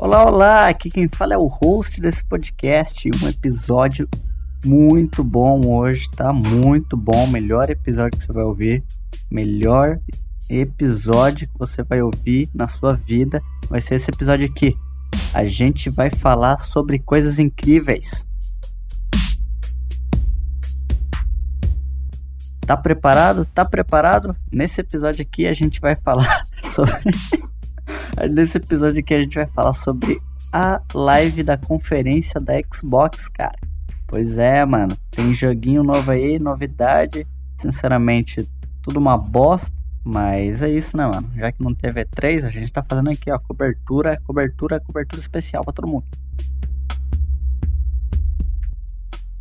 Olá, olá! Aqui quem fala é o host desse podcast. Um episódio muito bom hoje, tá? Muito bom. Melhor episódio que você vai ouvir. Melhor episódio que você vai ouvir na sua vida vai ser esse episódio aqui. A gente vai falar sobre coisas incríveis. Tá preparado? Tá preparado? Nesse episódio aqui a gente vai falar sobre. Nesse episódio aqui a gente vai falar sobre a live da conferência da Xbox, cara. Pois é, mano. Tem joguinho novo aí, novidade. Sinceramente, tudo uma bosta. Mas é isso, né, mano? Já que não teve E3, a gente tá fazendo aqui, ó, cobertura, cobertura, cobertura especial pra todo mundo.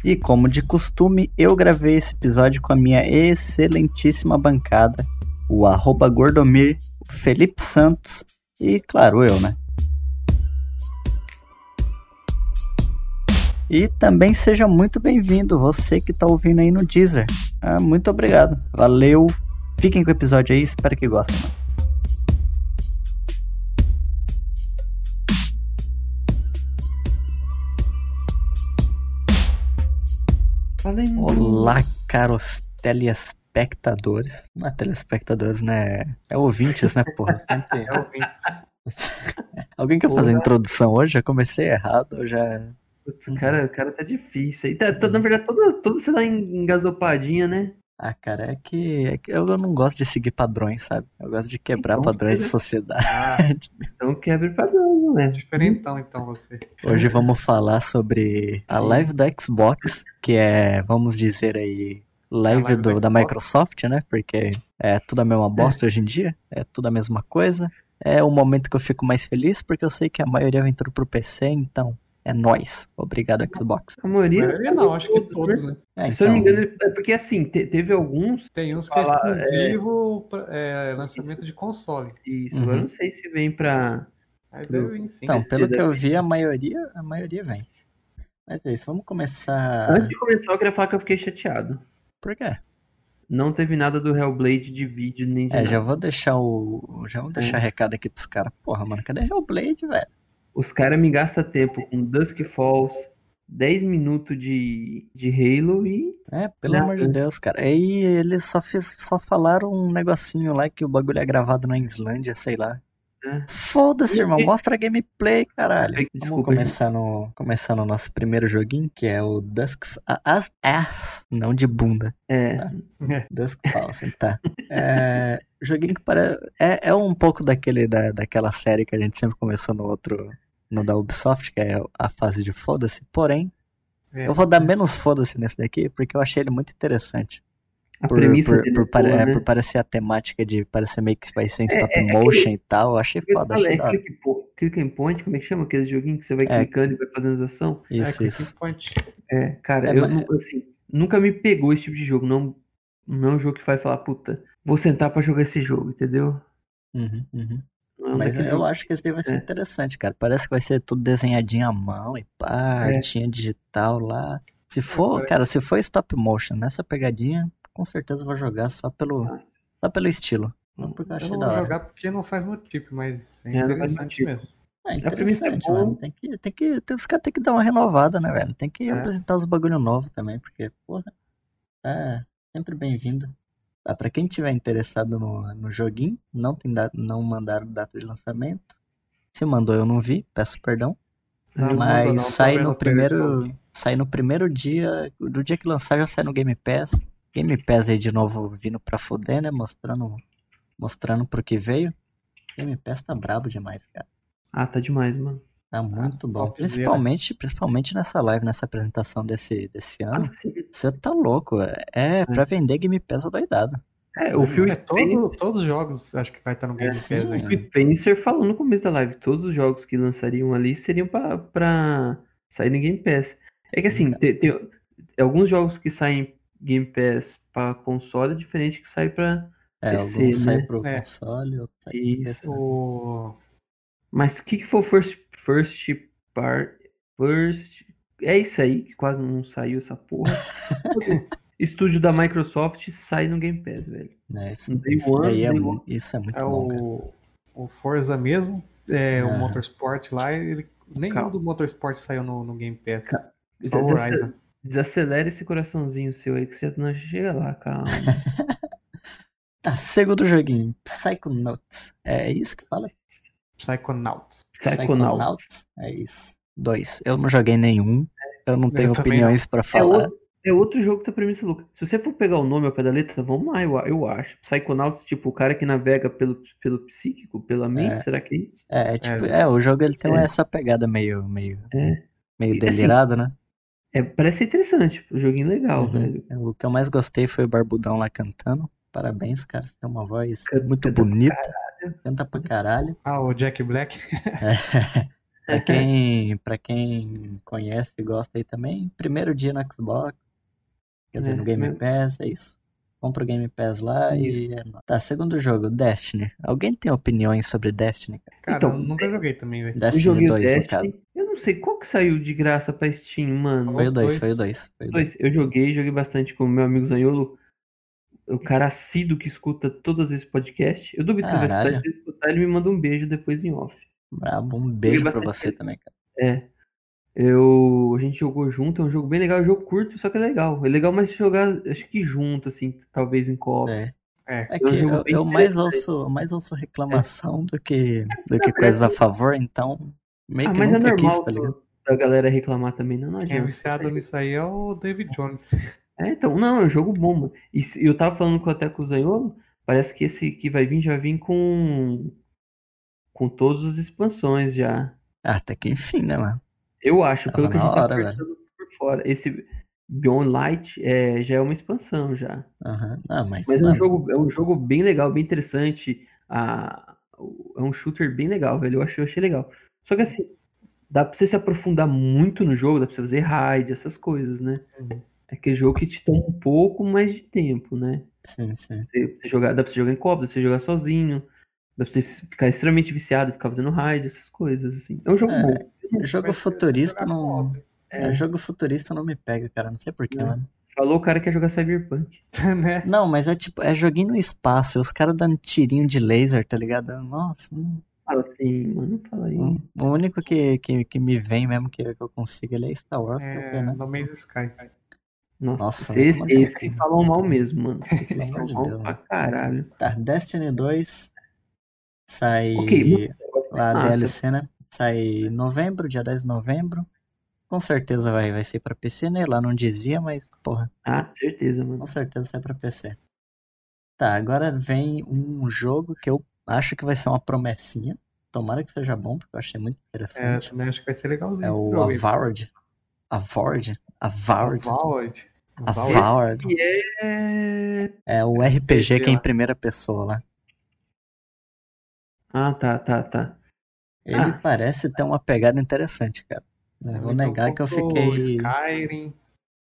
E como de costume, eu gravei esse episódio com a minha excelentíssima bancada, o arroba Gordomir, o Felipe Santos e, claro, eu, né? E também seja muito bem-vindo, você que está ouvindo aí no Deezer. Ah, muito obrigado. Valeu. Fiquem com o episódio aí, espero que gostem. Mano. Olá, caros telespectadores. Não é telespectadores, né? É ouvintes, né, porra? Sempre é ouvintes. Alguém quer fazer a introdução hoje? Já comecei errado, já. Putz, o cara, o cara tá difícil. aí tá, tá, na verdade, todo, todo você tá engasopadinha, né? Ah, cara, é que, é que eu não gosto de seguir padrões, sabe? Eu gosto de quebrar Então, padrões você- de sociedade. Então quebre padrão, né? Diferentão, então, você. Hoje vamos falar sobre a live do Xbox, que é, vamos dizer aí, live, live do, da. Microsoft, né? Porque é tudo a mesma bosta hoje em dia, é tudo a mesma coisa. É o momento que eu fico mais feliz, porque eu sei que a maioria vem tudo pro PC, então é nóis. Obrigado, Xbox. A maioria. maioria não, acho que todos, né? É, Se eu não me então, engano, é porque assim, te- teve alguns. Tem uns que é é. exclusivo pra- é, lançamento de console. Isso, Uhum. agora eu não sei se vem pra. Sim. então, pelo que eu vi, a maioria, a maioria vem. Mas é isso, vamos começar. Antes de começar, eu queria falar que eu fiquei chateado. Por quê? Não teve nada do Hellblade de vídeo nem de É, nada. já vou deixar o. Já vou deixar recado aqui pros caras. Porra, mano, cadê Hellblade, velho? Os caras me gastam tempo com Dusk Falls, 10 minutos de, de Halo e. É, pelo Nada. amor de Deus, cara. Aí eles só, só falaram um negocinho lá que o bagulho é gravado na Islândia, sei lá. É. Foda-se, irmão. Mostra a gameplay, caralho. Ai, Vamos desculpa, começar no, começar no nosso primeiro joguinho, que é o Dusk... a- As, as, não de bunda. É. Dusk Falls, tá. É, joguinho que parece... É, é um pouco daquele, da, daquela série que a gente sempre começou no outro... No da Ubisoft, que é a fase de foda-se. Porém, É. eu vou dar menos foda-se nesse daqui, porque eu achei ele muito interessante. A Por, premissa por, dele por, é boa, é, né? por parecer a temática de parecer meio que vai ser em É, stop é, é motion e tal, eu achei Eu foda, falei, achei é click, click and point, como é que chama aquele joguinho que você vai É. clicando e vai fazendo as? É, Isso, Click isso. Point. É, cara, É, eu mas- assim, nunca me pegou esse tipo de jogo. Não, não é um jogo que vai falar, puta, vou sentar pra jogar esse jogo, entendeu? Uhum, uhum. Não é Mas eu jogo- acho que esse daí vai ser É. interessante, cara. Parece que vai ser tudo desenhadinho à mão e pá, É. artinha digital lá. Se for, cara, se for stop motion nessa pegadinha, com certeza eu vou jogar só pelo, só pelo estilo. Não porque eu Eu achei não da vou hora. jogar porque não faz muito tipo, mas é É, não interessante mesmo. É A premissa é interessante, mano. Tem que, tem que, tem, os caras tem que dar uma renovada, né, velho? Tem que É. apresentar os bagulho novo também, porque, porra, é sempre bem-vindo. Ah, pra quem tiver interessado no, no joguinho, não tem data, não mandaram data de lançamento. Se mandou, eu não vi, peço perdão. Não, não Mas mandou não, tô sai no primeiro, sai no primeiro dia, do dia que lançar já sai no Game Pass. Game Pass aí de novo vindo pra foder, né? Mostrando, mostrando pro que veio. Game Pass tá brabo demais, cara. Ah, tá demais, mano. Tá muito bom. topzera. Principalmente, principalmente nessa live, nessa apresentação desse, desse ano. Assim, Você tá louco. É pra vender Game Pass adoidado. é, o Phil É, todo, Spencer, todos os jogos acho que vai estar no Game Pass sim. ainda. o Phil Spencer falou no começo da live, todos os jogos que lançariam ali seriam pra, pra sair no Game Pass. É que assim, tem, tem alguns jogos que saem Game Pass pra console é diferente que sai pra É, PC, alguns saem né? pro É. console, outros saem pro Isso. O... Mas o que que foi o first, first part? First. É isso aí, que quase não saiu essa porra. Estúdio da Microsoft sai no Game Pass, velho. Né, isso, Day isso one, daí é, one. isso é muito É bom, cara. o... o Forza mesmo. é, o. Motorsport lá, ele, nenhum Calma. do Motorsport saiu no, no Game Pass. Ca- Só o Horizon. Desacelera esse coraçãozinho seu aí que você não chega lá, calma. Tá, segundo joguinho, Psychonauts. É isso que fala? Psychonauts. Psychonauts. É isso. Dois. Eu não joguei nenhum. Eu não tenho também opiniões pra É falar. outro, é outro jogo que tá premissa louca. Se você for pegar o nome ao pé da letra, vamos lá, eu, eu acho. Psychonauts, tipo, o cara que navega pelo, pelo psíquico, pela mente, É. será que é isso? É, é tipo, É. é, o jogo ele tem É. essa pegada meio, meio, É. meio E, assim, delirado, né? É, parece interessante, um joguinho legal, Uhum. velho. O que eu mais gostei foi o Barbudão lá cantando. Parabéns, cara. Você tem uma voz Canta- muito canta pra bonita. Canta pra caralho. Ah, o Jack Black. Pra quem, pra quem conhece e gosta aí também, primeiro dia no Xbox, quer dizer, É, no Game meu- Pass, é isso. Compra o Game Pass lá e. é. Tá, segundo jogo, Destiny. Alguém tem opiniões sobre Destiny? cara? Cara, Então, eu nunca joguei também, velho. Destiny joguei o 2, no Destiny. caso. Eu não sei qual que saiu de graça pra Steam, mano. Foi o 2, dois. foi o 2. Foi o 2. Dois. Eu joguei, joguei bastante com o meu amigo Zanholo, o cara assíduo que escuta todos esses podcasts. Eu duvido que ele vai escutar, Caralho. ele escutar, ele me manda um beijo depois em off. Brabo, um beijo pra você também, cara. É. Eu, a gente jogou junto, é um jogo bem legal, é um jogo curto, só que é legal. É legal mais jogar, acho que junto, assim, talvez em co-op. É, É. é É um que jogo eu, eu mais ouço, mais ouço reclamação do que, do que coisas a favor, então meio Ah, que mas é nunca quis, normal tá ligado? da galera reclamar também, não, não Quem é adianta. viciado nisso aí é o David Jones. É, então, não, é um jogo bom, mano. E se- eu tava falando com, até com o Zanholo, parece que esse que vai vir já vai vir com com todas as expansões já. Até que enfim, né, mano? Eu acho, pelo que a gente tá hora, conversando por fora. Esse Beyond Light é, já é uma expansão já. Aham. Não, mas, Mas é um jogo, é um jogo bem legal, bem interessante. Ah, é um shooter bem legal, velho. Eu achei, eu achei legal. Só que assim, dá pra você se aprofundar muito no jogo, dá pra você fazer raid, essas coisas, né? Uhum. É aquele jogo que te toma um pouco mais de tempo, né? sim, sim. Você, você jogar, dá pra você jogar em copo, dá pra você jogar sozinho, dá pra você ficar extremamente viciado, ficar fazendo raid, essas coisas, assim. É um jogo É, bom. Jogo Vai ser- futurista não. co-op, É, jogo futurista não me pega, cara. Não sei porquê, Não. mano. Falou o cara que quer jogar Cyberpunk. né? Não, mas é tipo, é joguinho no espaço, e os caras dando tirinho de laser, tá ligado? Nossa, hum, Fala assim, mano, não fala aí. hum. o único que, que, que me vem mesmo que, que eu consigo ele é Star Wars, É, porque, né? No Man's Sky. Nossa, Nossa, esse, vai tomar no esse cu. falam mal mesmo, mano. Esse falam de mal Deus, pra mano. caralho. Tá, Destiny 2 sai Ok, a massa. DLC, né? Sai em novembro, dia 10 de novembro. Com certeza vai, vai ser pra PC, né? Lá não dizia, mas, porra, Ah, certeza, mano. com certeza sai pra PC. Tá, agora vem um jogo que eu acho que vai ser uma promessinha. Tomara que seja bom, porque eu achei muito É, eu interessante. também acho que vai ser legalzinho. É o? Avowed? Avowed. Avowed. Avowed. Que é. É o RPG que é em primeira pessoa lá. Ah, tá, tá, tá. Ele Ah. parece ter uma pegada interessante, cara. Não vou negar que eu fiquei. Skyrim.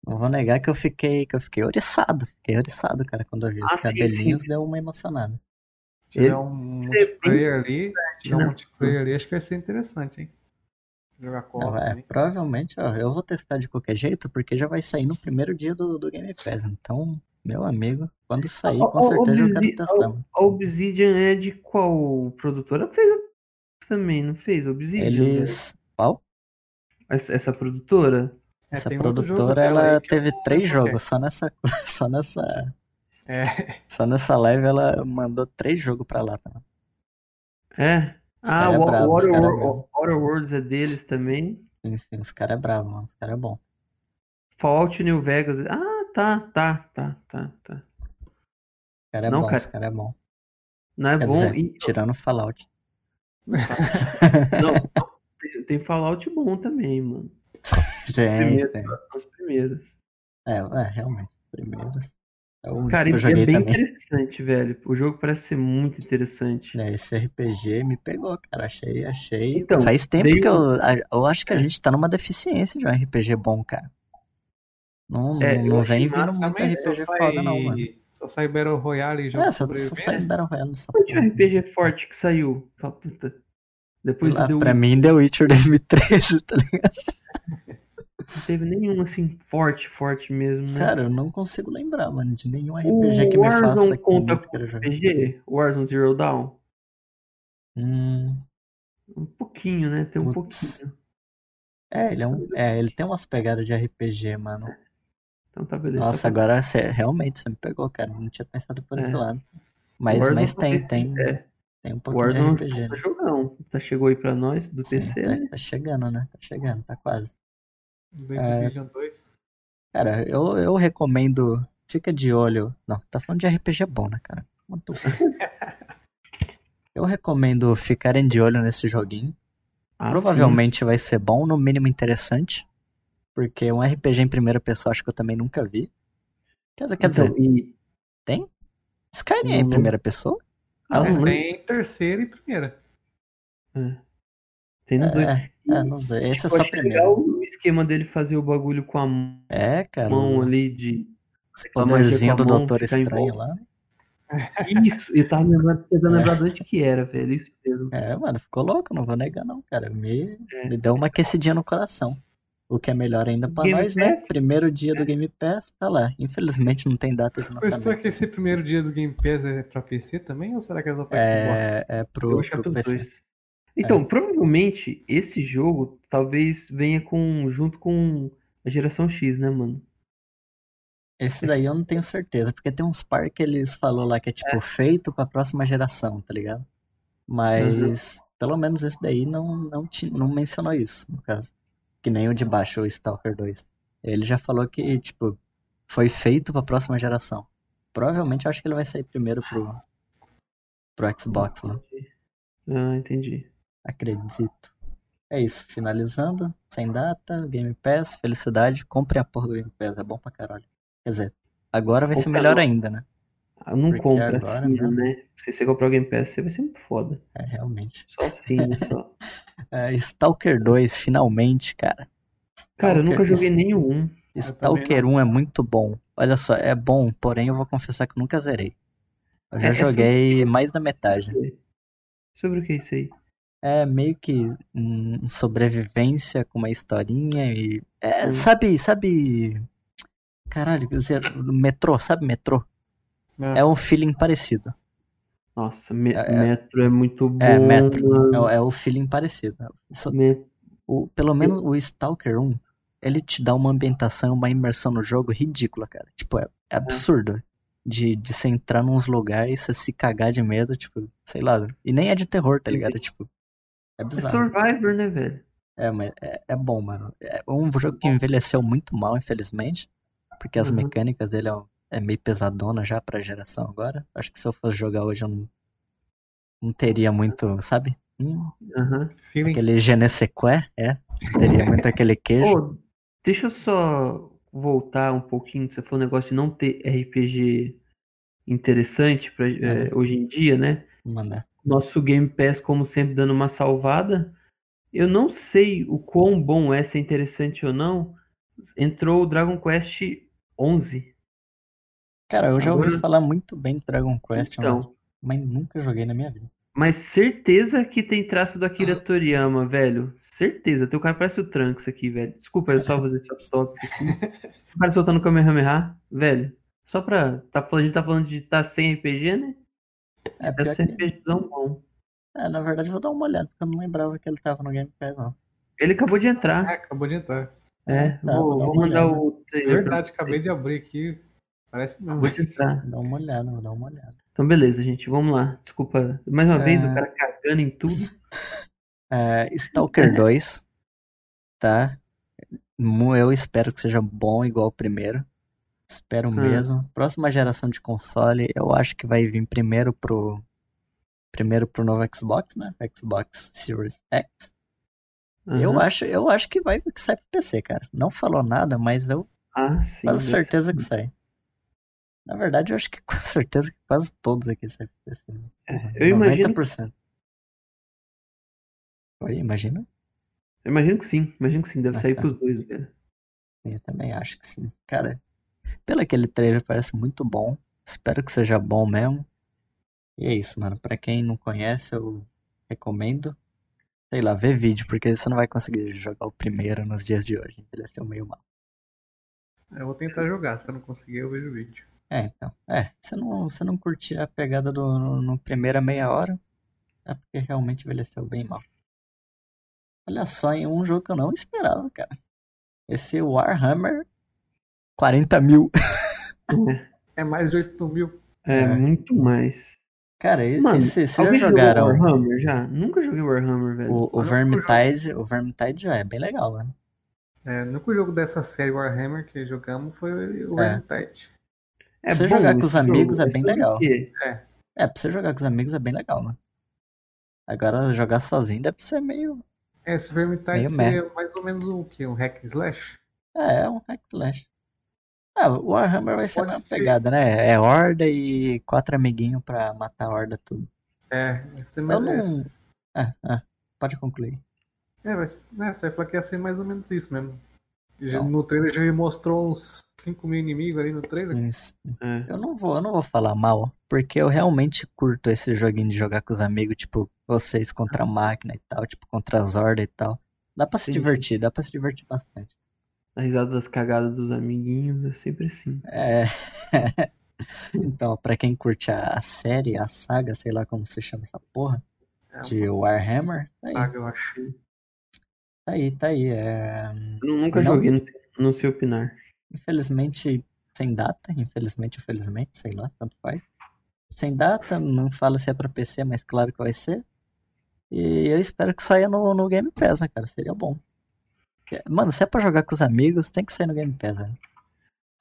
Não vou negar que eu fiquei. que eu fiquei oriçado. Fiquei oriçado, cara, quando eu vi os Ah, sim, cabelinhos, sim. deu uma emocionada. Se tiver um multiplayer ali, se tiver um né? multiplayer ali, acho que vai ser interessante, hein? Jogar co Não, é, provavelmente, ó, eu vou testar de qualquer jeito, porque já vai sair no primeiro dia do, do Game Pass. Então, meu amigo, quando sair, com A- a- certeza eu quero testar. A Obsidian é de qual produtora? Fez também, não fez? Obsidian? né? Eles. Qual? Essa, essa produtora? É, Essa produtora, ela que teve eu três jogos. Só nessa. Só nessa. É. É, Só nessa live ela mandou três jogos pra lá, tá? É? Os Ah, cara é cara é Worlds é deles também. Sim, sim, os caras é bravo, mano. Os caras é bom. Fallout New Vegas. Ah, tá, tá, tá, tá, tá. Os caras é Não, bom, cara. os caras é bom. Não é Quer bom. dizer, e- tirando o Fallout. Não, tem, tem Fallout bom também, mano. Tem, Primeiro, tem. os primeiros. É, é, realmente. Primeiros. É único Cara, eu é bem também. interessante, velho. O jogo parece ser muito interessante. É, esse RPG me pegou, cara. Achei, achei. Então, Faz tempo veio- que eu, eu acho que a gente tá numa deficiência de um RPG bom, cara. Não, É, não, vem vindo muito RPG foda, não, mano. Só sai Battle Royale e jogo É, só, só sai Battle Royale tinha um porra. RPG forte que saiu? Puta. Depois Lá, deu pra mim, The Witcher 2013, tá ligado? Não teve nenhum assim forte, forte mesmo, né? Cara, eu não consigo lembrar, mano, de nenhum o RPG que me faça Warzone conta com jogar. RPG? Warzone Zero Dawn? Hum, Um pouquinho, né? Tem um Putz. pouquinho. É, ele é um, é, ele tem umas pegadas de RPG, mano. Então tá beleza. Nossa, pra- agora você, realmente você me pegou, cara. Não tinha pensado por esse É. lado. Mas, mas tem, tem, É, tem um pouquinho de RPG, tá né? jogão. Tá, chegou aí pra nós, do Sim, PC, tá, né? tá chegando, né? Tá chegando, tá quase. The É. Division 2. Cara, eu, eu recomendo. Fica de olho. Não, tá falando de RPG bom, né, cara? Muito bom. Eu recomendo ficarem de olho nesse joguinho. Ah, Provavelmente vai ser bom, no mínimo interessante. Porque um RPG em primeira pessoa acho que eu também nunca vi. Quer, quer dizer, Então, e- Skyrim é em primeira pessoa? Ah, É, não tem terceira e primeira. É. Tem nos dois. É, é, não sei. Esse é Eu só achei primeiro. legal o esquema dele fazer o bagulho com a mão É, cara. ali de. A do mão, Doutor Estranho lá. Isso, eu tava lembrando, tentando É. lembrar de onde que era, velho. Isso mesmo. É, mano, ficou louco, não vou negar não, cara. Me, É. me deu uma aquecidinha no coração. O que é melhor ainda pra Game nós, né? Pass? Primeiro dia do Game Pass, tá lá. Infelizmente não tem data de Mas será lançamento. que esse primeiro dia do Game Pass é pra PC também? Ou será que é só pra É, Xbox? é pro, é pro PC. dois. Então, provavelmente esse jogo talvez venha com junto com a geração X, né, mano? Esse daí eu não tenho certeza, porque tem uns par que eles falou lá que é tipo feito pra próxima geração, tá ligado? Mas pelo menos esse daí não, não, não mencionou isso, no caso. Que nem o de baixo, o Stalker 2. Ele já falou que, tipo, foi feito pra próxima geração. Provavelmente eu acho que ele vai sair primeiro pro, pro Xbox, né? Ah, entendi. Acredito. É isso, finalizando, sem data, Game Pass, felicidade, comprem a porra do Game Pass, é bom pra caralho. Quer dizer, agora vai ser melhor não. ainda, né? Ah, não Porque compra agora assim, mesmo. né? Se você comprar o Game Pass, você vai ser muito foda. É, realmente. Só assim, né? Só. É, Stalker 2, finalmente, cara. Cara, eu nunca Stalker- joguei nenhum. Stalker 1 é muito bom. Olha só, é bom, porém eu vou confessar que eu nunca zerei. Eu já É, é joguei mais da metade. Sobre o que é isso aí? É meio que hum, sobrevivência com uma historinha e. É, Hum. sabe, sabe. Caralho, quer dizer, metrô, sabe metrô? Ah, É um feeling parecido. Nossa, me- É, é. Metro é muito bom, É, Metro. É, o- é o feeling parecido. Só- o, pelo menos o Stalker 1, ele te dá uma ambientação, uma imersão no jogo ridícula, cara. Tipo, é, é absurdo. De, de você entrar nos lugares e você se cagar de medo, tipo, sei lá. E nem é de terror, tá ligado? Tipo, é É bizarro. Survivor, né, velho? É, mas é, é bom, mano. É um jogo que envelheceu muito mal, infelizmente. Porque as Uhum. mecânicas dele é, é meio pesadona já pra geração agora. Acho que se eu fosse jogar hoje eu não, não teria muito, sabe? Hum, feeling. aquele je ne sais quoi, é. Teria muito aquele queijo. Ô, deixa eu só voltar um pouquinho. Você falou um negócio de não ter RPG interessante pra, é, hoje em dia, né? Mandar. Nosso Game Pass, como sempre, dando uma salvada. Eu não sei o quão bom é, se é interessante ou não. Entrou o Dragon Quest 11. Cara, eu já ouvi Agora- falar muito bem do Dragon Quest, mano, Então, mas nunca joguei na minha vida. mas certeza que tem traço do Akira Toriyama, velho. Certeza. Teu cara parece o Trunks aqui, velho. Desculpa, eu só fazer esse top aqui. O cara soltando o Kamehameha, velho. Só pra. Tá falando, a gente tá falando de tá sem RPG, né? É, Deve ser que, RPGzão bom. é, na verdade eu vou dar uma olhada, porque eu não lembrava que ele tava no Game Pass, não. Ele acabou de entrar. acabou de entrar. É, Tá, vou vou, vou mandar olhada. o É pra verdade, acabei de abrir aqui. Parece não. Vou dar uma olhada, vou dar uma olhada. Então, beleza, gente. Vamos lá. Desculpa. Mais uma vez, É. o cara cagando em tudo. É, Stalker 2, tá? Eu espero que seja bom igual o primeiro. Espero mesmo. Próxima geração de console, eu acho que vai vir primeiro pro primeiro pro novo Xbox, né? Xbox Series X. Eu Aham. acho, eu acho que vai que sai pro PC, cara. Não falou nada, mas eu Ah, sim. quase certeza que sai. Na verdade, eu acho que com certeza que quase todos aqui saem pro PC. né? Porra, Eu imagino, 90%. Oi, imagina? eu imagino que sim. Imagino que sim. Deve Ah, sair tá. pros dois, velho. Sim, Eu também acho que sim. Cara, pelo aquele trailer parece muito bom. Espero que seja bom mesmo. E é isso, mano. Pra quem não conhece, eu recomendo. Sei lá, ver vídeo, porque você não vai conseguir jogar o primeiro nos dias de hoje. Envelheceu meio mal. Eu vou tentar jogar, se eu não conseguir eu vejo o vídeo. É, então. É, se não, se não curtir a pegada do no, no primeira meia hora, é porque realmente envelheceu bem mal. Olha só, em um jogo que eu não esperava, cara. Esse Warhammer 40 mil. É mais de 8 mil. É, É. muito mais. Cara, Mano, esse, vocês já jogaram jogou Warhammer já? Nunca joguei Warhammer, velho. o, o Vermintide? O Vermintide já é bem legal, mano. É, o único jogo dessa série Warhammer que jogamos foi o É. Vermintide. É você bom jogar com os amigos jogo, é bem legal. quê? É, pra você jogar com os amigos é bem legal, mano. Agora jogar sozinho deve ser meio. É, Esse Vermintide Meio seria mais ou menos o que? Um hack slash? É, é um hack slash. Ah, o Warhammer vai ser a Pode mesma ser. pegada, né? É horda e quatro amiguinhos pra matar a horda tudo. É, vai ser Eu mais. não. Ah, ah, pode concluir. É, vai, ser- né, você vai falar que ia ser mais ou menos isso mesmo. Não. No trailer já mostrou uns 5 mil inimigos ali no trailer. Isso. É. Eu não vou, eu não vou falar mal, porque eu realmente curto esse joguinho de jogar com os amigos, tipo, vocês contra a máquina e tal, tipo, contra as hordas e tal. Dá pra se Sim. divertir, dá pra se divertir bastante. A risada das cagadas dos amiguinhos é sempre assim. É. Então, pra quem curte a, série, a saga, sei lá como se chama essa porra, É de Warhammer, tá aí, saga, eu acho. Tá aí, tá aí. É... Eu nunca Não. joguei, não sei, não sei opinar. Infelizmente, sem data, infelizmente, infelizmente, sei lá, tanto faz. Sem data, não fala se é pra PC, mas claro que vai ser. E eu espero que saia no, no Game Pass, né, cara? Seria bom. Porque, Mano, se é pra jogar com os amigos, tem que sair no Game Pass, né?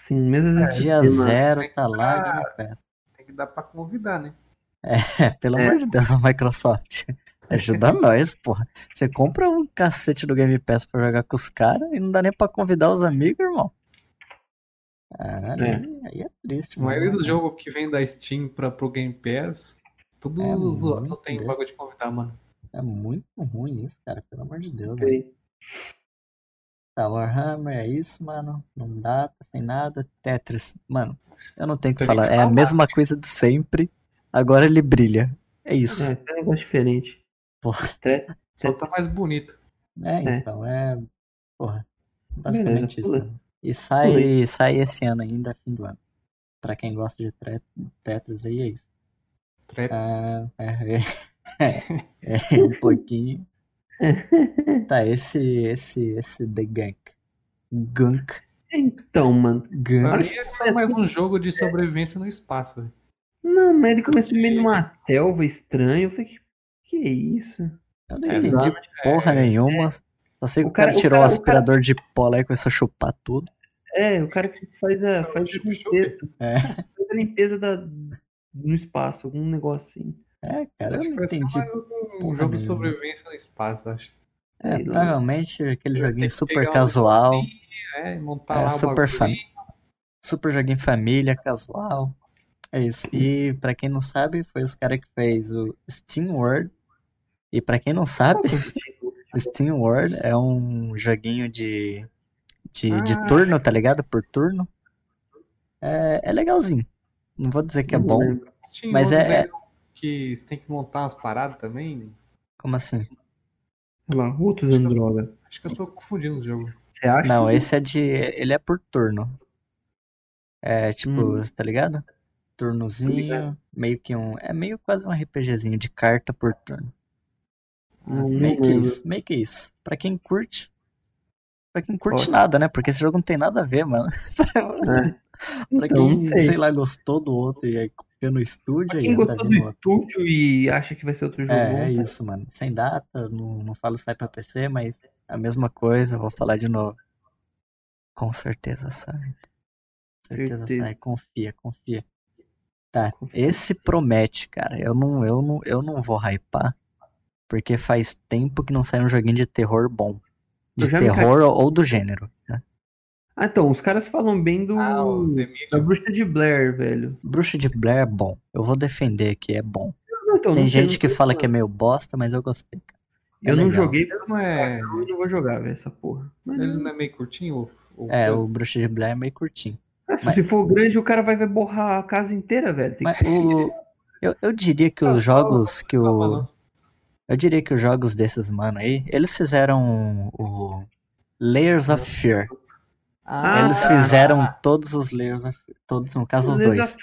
Sim, mesmo vezes Dia uma- zero, tá lá, dar- Game Pass. Tem que dar pra convidar, né? É, pelo É. amor de Deus, a Microsoft. Ajuda nós, porra. Você compra um cacete do Game Pass pra jogar com os caras e não dá nem pra convidar os amigos, irmão. Caralho, É. aí- é triste, A maioria mano. dos jogos que vem da Steam pra, pro Game Pass, tudo É zoado. Não tem bagulho de convidar, mano. É muito ruim isso, cara. Pelo amor de Deus, velho. Sei. Tá, Warhammer é isso, mano. Não dá, tá sem nada. Tetris, mano, eu não tenho o que falar. É a falar. mesma coisa de sempre. Agora ele brilha. É isso. É, é um negócio diferente. Porra. Tre- Só tá mais bonito. É, É. então é. Porra. Basicamente Beleza, isso. Né? E sai, sai esse ano ainda, fim do ano. Pra quem gosta de tre- Tetris aí é isso. Trap. Ah, é, é, é, um pouquinho. Tá, esse, esse, esse The Gunk. Gunk. Então, mano. Pra Gunk. mim é só mais um jogo de sobrevivência no espaço. velho. Não, mas ele começou meio numa selva estranha. Eu falei, que, que é isso? Eu não É, entendi porra nenhuma. Só sei que O o cara, cara- o tirou cara- o o cara- aspirador de pó lá e começou a chupar tudo. É, o cara que faz a, faz a limpeza. É, Faz a limpeza da, no espaço, algum negócio assim. é cara, eu Acho que não entendi. um porra jogo de sobrevivência no espaço, acho. É, lá. provavelmente aquele joguinho super um casual. É, montar É, super bagulho. fam- Super joguinho família, casual. É isso. E pra quem não sabe, foi os caras que fez o Steam World. E pra quem não sabe, Steam World é um joguinho de, de, de Ah. turno, tá ligado? Por turno. É, é legalzinho. Não vou dizer que é bom. Tinha Mas outros é- aí que você tem que montar umas paradas também. Como assim? Olha lá, outro usando droga. Acho que eu tô confundindo os jogos. Você acha? Não, esse é de. Ele é por turno. É tipo, Hum. tá ligado? Turnozinho, ligado. meio que um. É meio quase um RPGzinho de carta por turno. Não Meio que lembro. isso, meio que isso. Pra quem curte. Pra quem curte Ótimo. nada, né? Porque esse jogo não tem nada a ver, mano. É. Pra Então, quem, não sei. sei lá, gostou do outro e aí copiou no estúdio Pra e quem anda gostou vindo do outro. estúdio e acha que vai ser outro jogo bom, É, é isso, mano. Sem data, não, não falo sai pra PC, mas a mesma coisa, vou falar de novo. Com certeza sai. Com certeza Certeza. sai, confia, confia. Tá, Confia. esse promete, cara. Eu não, eu não, eu não vou hypar, porque faz tempo que não sai um joguinho de terror bom. De terror ou, ou do gênero, né? Ah, então, os caras falam bem do. Ah, da bruxa de Blair, velho. Bruxa de Blair é bom. Eu vou defender que é bom. Não, então, Tem não gente não que fala que é meio bosta, mas eu gostei, cara. é Eu não legal. joguei, Ele não é. eu não vou jogar, velho, essa porra. Mas, Ele não é meio curtinho? O, o É, o? Bruxa de Blair é meio curtinho. Ah, se mas- se for grande, o cara vai, borrar a casa inteira, velho. Tem Mas que... o. Eu, eu diria que os jogos que o. Eu diria que os jogos desses mano aí, eles fizeram o Layers of Fear. Ah, Eles fizeram todos os Layers of Fear. Todos, no caso, os dois.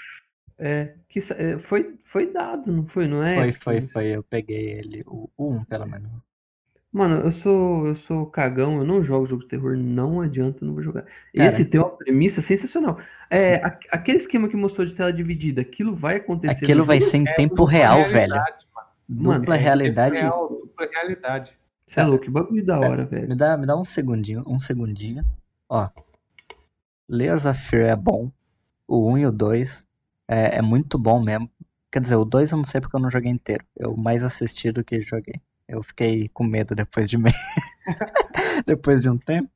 É, que é, foi, foi dado, não foi, não é? Foi, foi, foi. Eu peguei ele. O 1, um, pelo menos. Mano, eu sou, eu sou cagão, eu não jogo jogo de terror, não adianta, eu não vou jogar. Cara. Esse tem uma premissa sensacional. É, a- aquele esquema que mostrou de tela dividida, aquilo vai acontecer Aquilo vai ser em tempo real, velho. realidade, mano. Mano, Dupla é realidade. Real, dupla realidade. Você é louco, que bagulho da hora, velho. Me dá, me dá um segundinho, um segundinho. Ó. Layers of Fear é bom. O 1 e o 2 é, é muito bom mesmo. Quer dizer, o 2 eu não sei porque eu não joguei inteiro. Eu mais assisti do que joguei. Eu fiquei com medo depois de meio. depois de um tempo.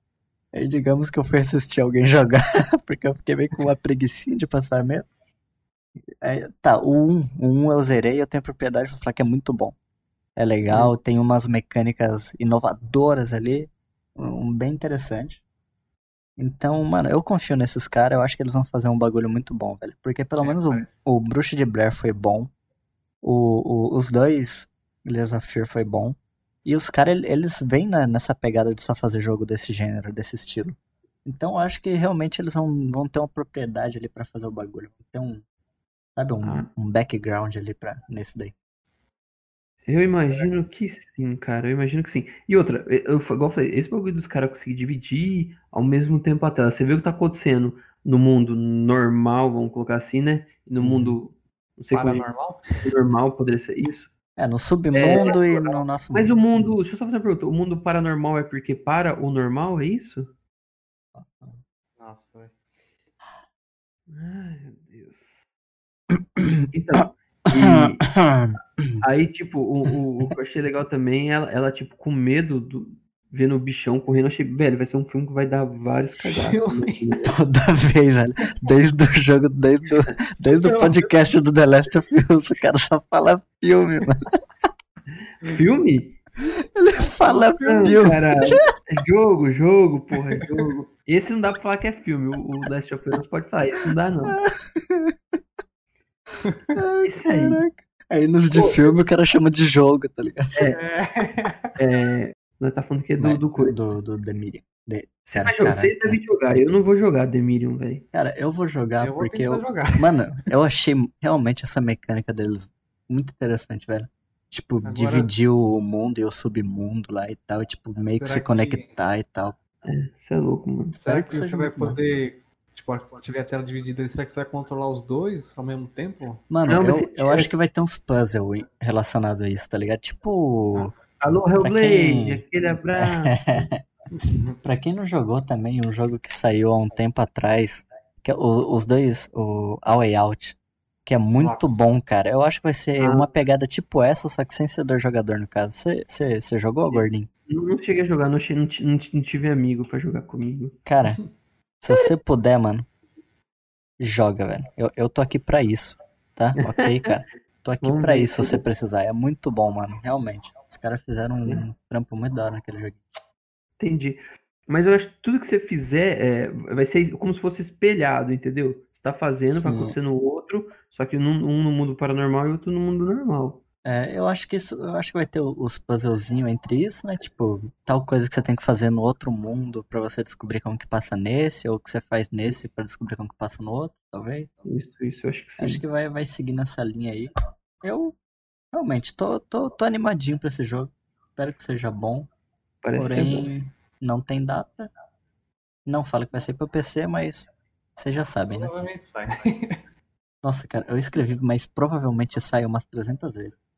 Aí digamos que eu fui assistir alguém jogar, porque eu fiquei meio com uma preguicinha de passar medo. Aí, tá, o 1, o 1 eu zerei, eu tenho propriedade pra falar que é muito bom. É legal, tem umas mecânicas inovadoras ali, um bem interessante. Então, mano, eu confio nesses caras, eu acho que eles vão fazer um bagulho muito bom, velho. Porque pelo É, menos o, o Bruxa de Blair foi bom, o, o- os dois Layers of Fear foi bom. E os caras, ele- eles vêm na- nessa pegada de só fazer jogo desse gênero, desse estilo. Então eu acho que realmente eles vão, vão ter uma propriedade ali pra fazer o bagulho. Vão ter um, sabe, um, Ah. um background ali pra, nesse daí. Eu imagino que sim, cara. Eu imagino que sim. E outra, eu, igual eu falei, esse bagulho dos caras conseguir dividir ao mesmo tempo a tela. Você vê o que tá acontecendo no mundo normal, vamos colocar assim, né? E no Uhum. mundo, não sei como é Paranormal? normal poderia ser isso. É, no submundo e no nosso Mas mundo. o mundo, deixa eu só fazer uma pergunta. O mundo paranormal é porque para o normal, é isso? Nossa, velho. Ai, meu Deus. Então, e aí, tipo, o, o, o que eu achei legal também, ela, ela, tipo, com medo do, vendo o bichão correndo, eu achei, velho, vai ser um filme que vai dar vários cagados. Toda vez, velho. Desde o jogo, desde o, desde o podcast do The Last of Us, o cara só fala filme, mano. Filme? Ele fala Não, filme. caralho. É jogo, jogo, porra, é jogo. Esse não dá pra falar que é filme. O, o Last of Us pode falar, esse não dá, não. Isso aí. Caraca. Aí nos de filme o cara chama de jogo, tá ligado? É. É, nós tá falando que é do, Mas- do coisa. do, do The Medium. De- vai jogar, caraca. vocês devem jogar, eu não vou jogar Demirium, velho. Cara, eu vou jogar eu vou porque eu. jogar. Mano, eu achei realmente essa mecânica deles muito interessante, velho. Tipo, Agora- dividir o mundo e o submundo lá e tal, e, tipo, meio que Será se que- conectar e tal. Você é louco, mano. Será Espero que que você vai muito bom. Tipo, tiver a tela dividida, será que você vai controlar os dois ao mesmo tempo? Mano, Não, eu, eu acho que vai ter uns puzzles relacionados a isso, tá ligado? Tipo. Alô, Hellblade, quem- aquele abraço. pra quem não jogou também, um jogo que saiu há um tempo atrás, que é o- os dois, o A Way Out, que é muito Nossa. bom, cara. Eu acho que vai ser Ah. uma pegada tipo essa, só que sem ser dois jogador no caso. Você jogou, Gordinho? Não, não cheguei a jogar, não, achei- não, não ti- não tive amigo pra jogar comigo. Cara, se você puder, mano, joga, velho. Eu, eu tô aqui pra isso, tá? Ok, cara? Tô aqui Vamos pra ver. isso se você precisar. É muito bom, mano, realmente. Os caras fizeram um trampo muito da hora naquele jogo. Entendi. Mas eu acho que tudo que você fizer é, vai ser como se fosse espelhado, entendeu? Você tá fazendo, vai Sim. acontecer no outro, só que um no mundo paranormal e outro no mundo normal. É, eu acho que isso, eu acho que vai ter os puzzlezinhos entre isso, né? Tipo, tal coisa que você tem que fazer no outro mundo pra você descobrir como que passa nesse, ou que você faz nesse pra descobrir como que passa no outro, talvez. Isso, isso, eu acho que sim. Acho que vai, vai seguir nessa linha aí. Eu realmente tô, tô, tô animadinho pra esse jogo. Espero que seja bom. Parece ser bom. Porém, não tem data. Não fala que vai ser pro PC, mas vocês já sabem, né? Provavelmente sai. Nossa, cara, eu escrevi, mas provavelmente sai umas 300 vezes.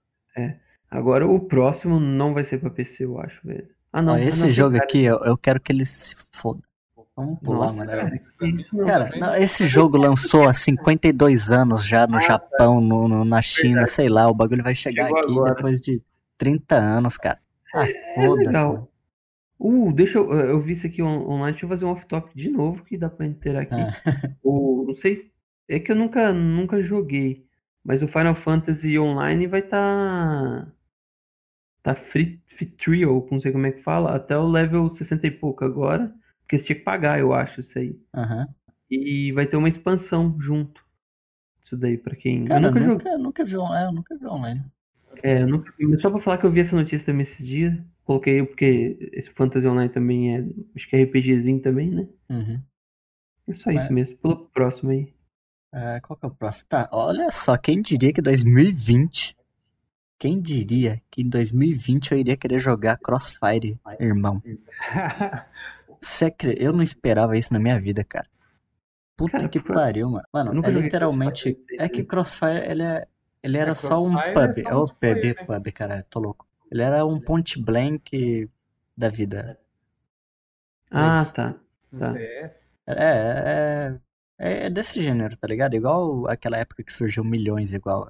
Agora o próximo não vai ser pra PC, eu acho, velho. Ah, não. Ó, ah, esse não, jogo cara- aqui, eu, eu quero que ele se foda. Vamos pular, Nossa, mano. cara, não. Cara, não, esse jogo lançou há 52 anos já Ah, no Japão, no, no- na China, sei lá. O bagulho vai chegar Chegou aqui agora. depois de 30 anos, cara. Ah, É foda-se. Uh, deixa eu. Eu vi isso aqui on- online, deixa eu fazer um off-top de novo que dá pra inteirar aqui. Ah. O, não sei. se- É que eu nunca, nunca joguei. Mas o Final Fantasy Online vai tá. Tá free, free trial, não sei como é que fala, até o level 60 e pouco agora. Porque você tinha que pagar, eu acho, isso aí. Aham. E vai ter uma expansão junto. Isso daí, pra quem. Cara, eu nunca joguei. nunca, nunca vi online. Eu nunca vi online. É, nunca- só pra falar que eu vi essa notícia também esses dias. Coloquei porque esse Fantasy Online também é. Acho que é RPGzinho também, né? Uhum. É só Mas- isso mesmo. Pro próximo aí. É, qual que é o próximo? Tá, olha só, quem diria que 2020 Quem diria que em 2020 eu iria querer jogar Crossfire, irmão? Acre- Eu não esperava isso na minha vida, cara. Puta Cara, que pariu, mano. Mano, é literalmente. É que? Crossfire, ele, é... ele era É, só um Crossfire pub. é só É o multiplayer, pub, né? pub, caralho, tô louco. Ele era um point blank da vida. Ah, Mas- tá. Tá. É, é, é desse gênero, tá ligado? Igual aquela época que surgiu milhões igual.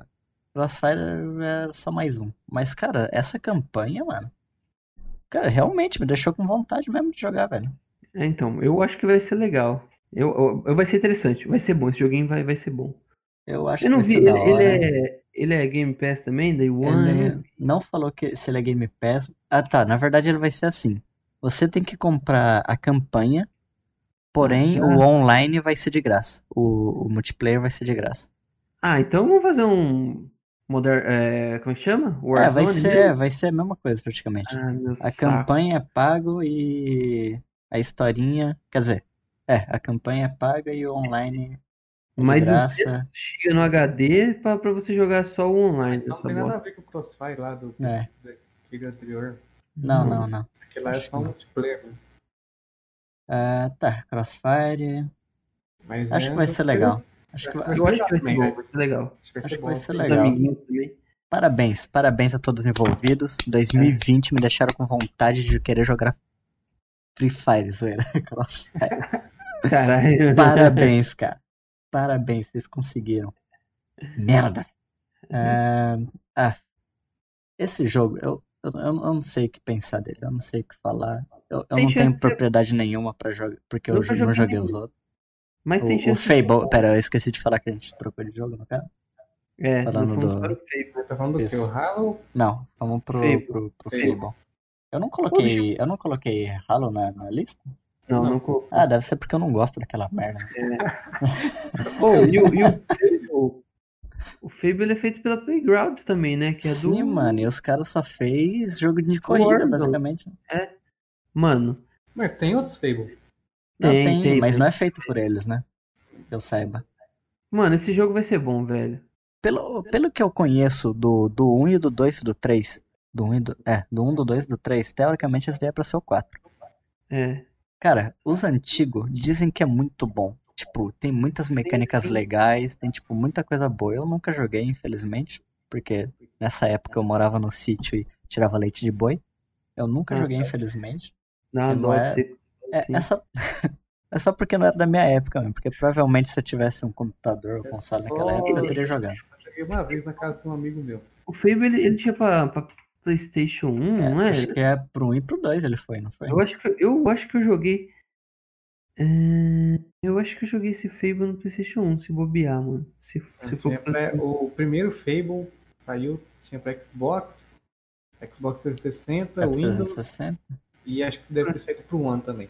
Crossfire era só mais um. Mas, cara, essa campanha, mano. Cara, realmente me deixou com vontade mesmo de jogar, velho. É, então, eu acho que vai ser legal. Eu, eu- vai ser interessante, vai ser bom. Esse joguinho vai, vai ser bom. Eu acho Eu que não vai vi, ser ele, ele é, ele é Game Pass também, Day One. Ele não falou que se ele é Game Pass. Ah, tá. Na verdade, ele vai ser assim. Você tem que comprar a campanha, porém Ah. o online vai ser de graça. O, o multiplayer vai ser de graça. Ah, então vamos fazer um Modern, é, como é que chama? É, vai Warzone ser, mesmo? vai ser a mesma coisa praticamente. Ah, A saco. campanha é pago e a historinha. Quer dizer, é, a campanha é paga e o online é de Mas graça. chega no HD pra, pra você jogar só o online Não dessa tem nada a ver com o Crossfire lá do É. daquele anterior. Não, não, não. Porque lá é só não. multiplayer, né? Ah, tá, Crossfire. Mas Acho é que vai ser legal. Acho que acho que vai ser também, bom, vai ser legal. Acho que vai Acho ser que vai bom. ser Os legal. Parabéns, parabéns a todos os envolvidos. 2020 me deixaram com vontade de querer jogar Free Fire, zoeira. Crossfire. Caralho. Parabéns, cara. Parabéns, vocês conseguiram. Merda. Ah, ah, esse jogo, eu, eu, eu não sei o que pensar dele, eu não sei o que falar. Eu, eu Tem não tenho de ser- propriedade nenhuma pra jogar, porque eu Nunca não joguei joguei os nenhum. outros. Mas tem O, o chance de ser Fable, bom. pera, eu esqueci de falar que a gente trocou de jogo, no caso? É, falando do- para o Fable. Tá falando do que? O Halo? Não, vamos pro, Fable. pro, pro Fable. Fable. Eu não coloquei, eu não coloquei Halo na, na lista? Não, Não. não colocou. Ah, deve ser porque eu não gosto daquela merda. Oh, e o, e o Fable, o Fable ele é feito pela Playgrounds também, né? Que é do. Sim, mano, e os caras só fez jogo de corrida, basicamente. Mano, Mas tem outros Fable. Não, Tem, tem, tem, mas tem. não é feito por eles, né? Que eu saiba. mano, esse jogo vai ser bom, velho. Pelo, pelo que eu conheço do, do 1 e do 2 e do 3, do 1 e do, é, do 1, do 2 e do 3, teoricamente esse daí é pra ser o 4. É. Cara, os antigos dizem que é muito bom. Tipo, tem muitas mecânicas sim. legais, tem tipo muita coisa boa. Eu nunca joguei, infelizmente, porque nessa época eu morava no sítio e tirava leite de boi. Eu nunca Ah, joguei, infelizmente. Não de é- ser É, assim. é só... é só porque não era da minha época mesmo, porque provavelmente se eu tivesse um computador ou console naquela época eu teria jogado. Eu joguei uma vez na casa de um amigo meu. O Fable ele, ele tinha pra, pra PlayStation 1, É, não é? Acho que é pro 1 e pro 2 ele foi, não foi? Eu acho que eu acho que eu joguei. É, eu acho que eu joguei esse Fable no PlayStation 1, se bobear, mano. Se, se for pra- o primeiro Fable saiu, tinha pra Xbox, Xbox 360, É Windows 360? E acho que deve ter saído pro One também.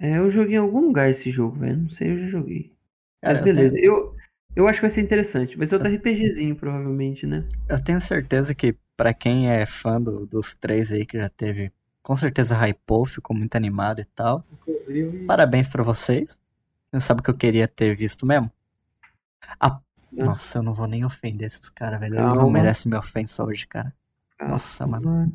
É, eu joguei em algum lugar esse jogo, velho. Não sei, eu já joguei. Cara, Mas eu beleza. tenho, Eu, eu acho que vai ser interessante. Vai ser outro RPGzinho, provavelmente, né? eu tenho certeza que pra quem é fã do- dos três aí que já teve, com certeza hypou, ficou muito animado e tal. Inclusive, Parabéns pra vocês. Eu sabe o que eu queria ter visto mesmo? Ah, nossa, eu não vou nem ofender esses caras, velho. Eles não Calma. merecem minha ofensa hoje, cara. Nossa, mano.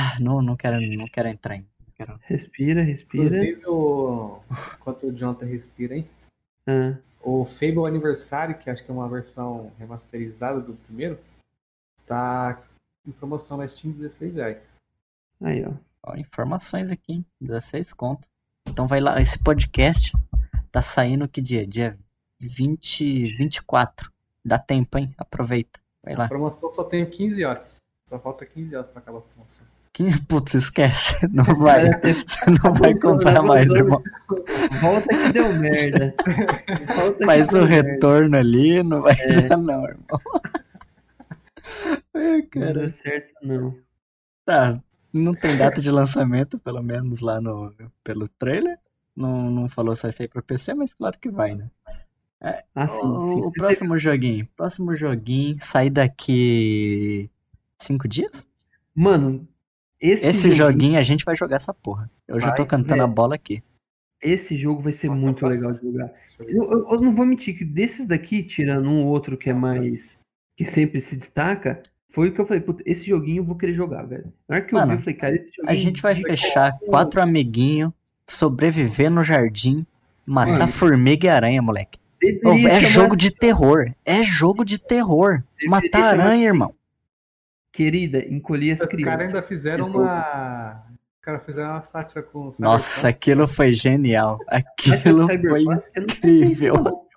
Ah, não, não quero, não quero entrar em. não quero- Respira, respira. inclusive o... enquanto o Jonathan respira, hein? Ah, O Fable Anniversary, que acho que é uma versão remasterizada do primeiro, tá em promoção na Steam 16 reais. aí, ó. Ó, informações aqui, hein? 16 conto. Então vai lá, esse podcast tá saindo que dia? Dia 20, 24. Dá tempo, hein? Aproveita. Vai A lá. promoção só tem 15 horas. Só falta 15 horas pra acabar a promoção. Quem, putz, esquece. Não vai, não vai comprar mais, irmão. Volta que deu merda. Volta Faz o merda. retorno ali, não vai É. dar não, irmão. Não cara. deu certo, não. Tá, não tem data de lançamento, pelo menos lá no pelo trailer. Não, não falou se vai sair pra PC, mas claro que vai, né? Ah, sim, O, sim. o próximo joguinho. Próximo joguinho sai daqui cinco dias? Mano, esse, Esse joguinho a gente vai jogar essa porra. Eu já tô cantando a velho. bola aqui. Esse jogo vai ser é muito legal de jogar. Eu. Eu, eu- eu não vou mentir que desses daqui, tirando um outro que é mais. que sempre se destaca, foi o que eu falei, puta, esse joguinho eu vou querer jogar, velho. Na hora que eu Mano, vi, eu falei, cara, esse joguinho. A gente vai fechar co-op, quatro amiguinhos, sobreviver no jardim, matar Mano. formiga e aranha, moleque. Deveria é chamar- jogo de terror. É jogo de terror. Deveria Matar chamar- aranha, irmão. Querida, encolhi as Os caras crianças. ainda fizeram uma. Os caras fizeram uma sátira com o Nossa, Cyberpunk. aquilo foi genial. Aquilo foi incrível.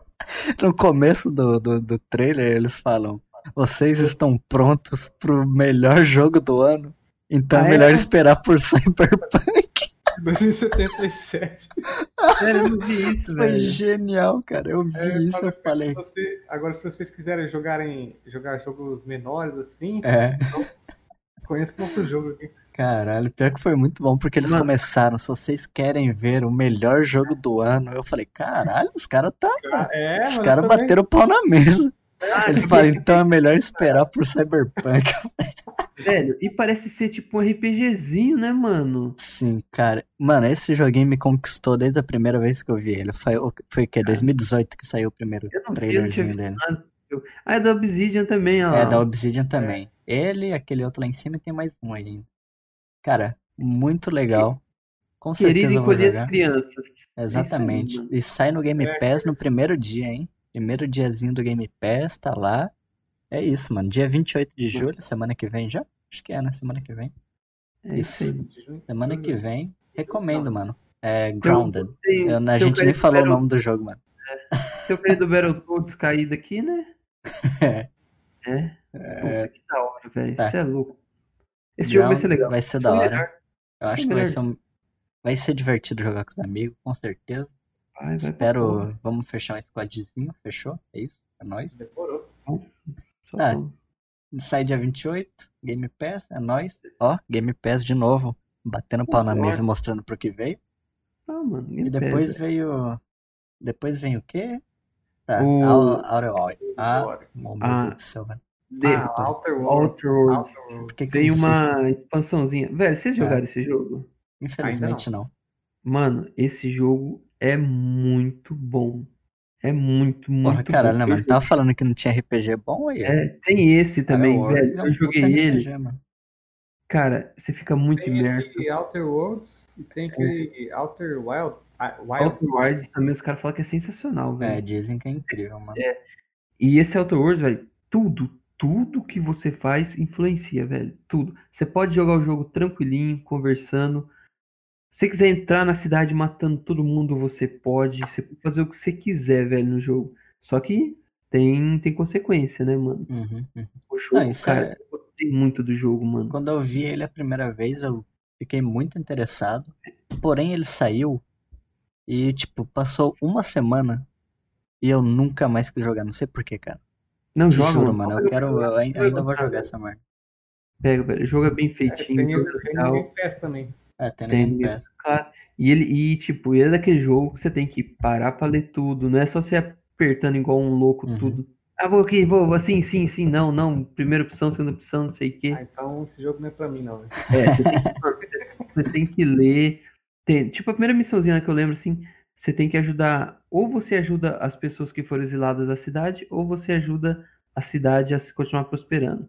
No começo do, do, do trailer, eles falam: Vocês estão prontos pro melhor jogo do ano? Então Ah, é é? melhor esperar por Cyberpunk. 2077. Sério, eu não vi isso, Foi velho. genial, cara. Eu vi É, isso, eu falei. se você- agora, se vocês quiserem jogarem, jogar jogos menores assim, É, conheça nosso jogo aqui. caralho, pior que foi muito bom, porque eles Mano. começaram. Se vocês querem ver o melhor jogo do ano, eu falei: Caralho, os caras tá. É, Os caras bateram o pau na mesa. Ah, Eles falam, então é melhor esperar por Cyberpunk. Velho, e parece ser tipo um RPGzinho, né, mano? Sim, cara. Mano, esse joguinho me conquistou desde a primeira vez que eu vi ele. Foi, o- foi o quê? 2018 que saiu o primeiro trailerzinho dele. Ah, é da Obsidian também, ó. É, da Obsidian também. Ele, aquele outro lá em cima e tem mais um aí ainda. Cara, muito legal. Com Querido certeza encolher as crianças. Exatamente. mano. E sai no Game É. Pass no primeiro dia, hein? Primeiro diazinho do Game Pass, tá lá. É isso, mano. Dia 28 de julho, semana que vem já? Acho que é, né? Semana que vem. É isso aí. Semana que vem. Recomendo, mano. É Grounded. Tem, Eu- a gente nem falou o nome do jogo, mano. O cara do Battletoads caído aqui, né? É. É. Puta, que da hora, velho. Tá. Você é louco. Esse jogo vai ser legal. Vai ser da hora. melhor. Eu acho que vai ser um... Vai ser divertido jogar com os amigos, com certeza. Vai, vai Espero. Vamos fechar um squadzinho, fechou? É isso? É nóis. Demorou. Só Tá. vamos. Sai dia 28, Game Pass, é nóis. Ó, Game Pass de novo. Batendo pau na mesa e mostrando pro que veio. Ah, mano. E depois Pass, veio. Depois vem o quê? Tá, O- Outer Outer Ah, oh, meu Ah. Deus do céu, velho. De... Ah, Outer Worlds. Não sei? uma expansãozinha. Velho, vocês É. jogaram esse jogo? Infelizmente não. Mano, esse jogo é muito bom. É muito, muito Porra, caralho, né, bom. mano? Tava falando que não tinha RPG bom aí. É, tem esse também, Outer Worlds velho. é um Eu joguei ele. RPG, mano. Cara, você fica muito Tem imerso. esse Outer Worlds e tem aquele Outer Wild. ah, Wild. Outer Wilds também, os caras falam que é sensacional, velho. É, dizem que é incrível, mano. E esse Outer Worlds, velho, tudo, tudo que você faz influencia, velho. Tudo. Você pode jogar o jogo tranquilinho, conversando. Se você quiser entrar na cidade matando todo mundo, você pode. Você pode fazer o que você quiser, velho, no jogo. Só que tem, tem consequência, né, mano? Uhum, uhum. O jogo, Não, isso cara, é- eu gostei muito do jogo, mano. Quando eu vi ele a primeira vez, eu fiquei muito interessado. Porém, ele saiu e, tipo, passou uma semana e eu nunca mais quis jogar. Não sei porquê, cara. Não, Te joga, juro, mano. mano. Eu Pega, quero. Eu ai- Pega, ainda vou jogar essa merda. Pega, velho. O jogo é bem feitinho, tem, o jogo é tem Game Pass também. É, tem no Game mesmo, Pass. cara. E ele, e tipo, ele é daquele jogo que você tem que parar pra ler tudo. Não é só você apertando igual um louco Uhum. tudo. Ah, vou aqui, vou, assim, sim, sim, não, não. Primeira opção, segunda opção, não sei o quê. Ah, então esse jogo não é pra mim, não. né? É, você tem que, você tem que ler. Tem- tipo, a primeira missãozinha que eu lembro, assim, você tem que ajudar. Ou você ajuda as pessoas que foram exiladas da cidade, ou você ajuda a cidade a se continuar prosperando.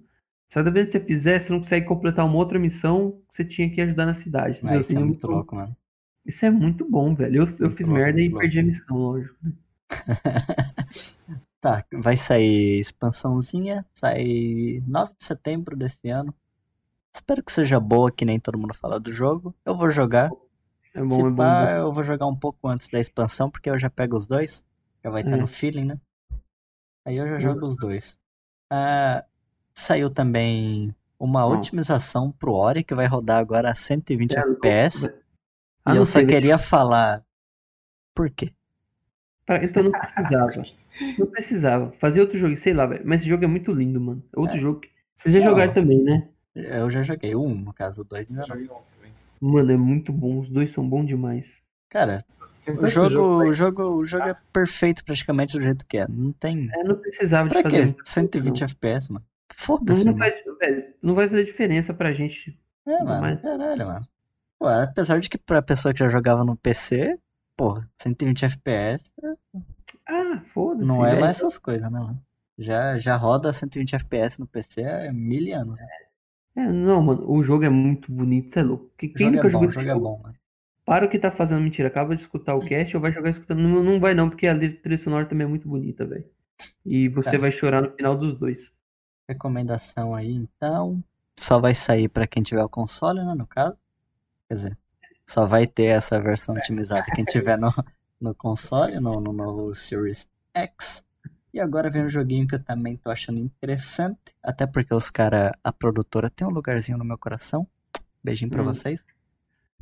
Dependendo do que você fizer, você não consegue completar uma outra missão que você tinha que ajudar na cidade. Ah, isso é muito um- louco, mano. Isso é muito bom, velho. Eu, eu fiz louco, merda e muito perdi a missão, lógico. né? Tá, vai sair expansãozinha. Sai 9 de setembro desse ano. Espero que seja boa, que nem todo mundo fala do jogo. Eu vou jogar. É Se bom, é bom. pá, bom. eu vou jogar um pouco antes da expansão, porque eu já pego os dois. Já vai estar É. no feeling, né? Aí eu já jogo os dois. Ah, saiu também uma Bom. otimização pro Ori, que vai rodar agora a 120 É FPS. velho. Ah, e eu só sei, queria falar. Por quê? Pra- Então não precisava. Não precisava. Fazer outro jogo, sei lá, velho. Mas esse jogo é muito lindo, mano. É outro É. jogo. que- Vocês já Não. jogaram também, né? Eu já joguei um, no caso, o dois ainda não. Mano, é muito bom. Os dois são bons demais. Cara, o jogo, jogo o jogo, o jogo é perfeito praticamente do jeito que é. Não tem. É, não precisava de Pra fazer quê? muita coisa, 120 não. FPS, mano. Foda-se, não faz, velho, não vai fazer diferença pra gente. É, Não, mano, mas- caralho, mano. Pô, apesar de que pra pessoa que já jogava no PC, porra, 120 FPS Ah, foda-se. não é velho. lá essas coisas, né, mano? Já, já roda 120 FPS no PC há mil anos. Né? É, não, mano, o jogo é muito bonito, você é louco. Quem jogo nunca é bom, jogo é bom, mano. Para o que tá fazendo mentira, acaba de escutar o cast ou vai jogar escutando. Não, não vai não, porque a trilha sonora também é muito bonita, velho. E você Tá. vai chorar no final dos dois. Recomendação aí, então. Só vai sair pra quem tiver o console, né, no caso. Quer dizer, só vai ter essa versão otimizada quem tiver no, no console, no, no novo Series X. E agora vem um joguinho que eu também tô achando interessante, até porque os cara, a produtora tem um lugarzinho no meu coração. Beijinho pra Hum. vocês.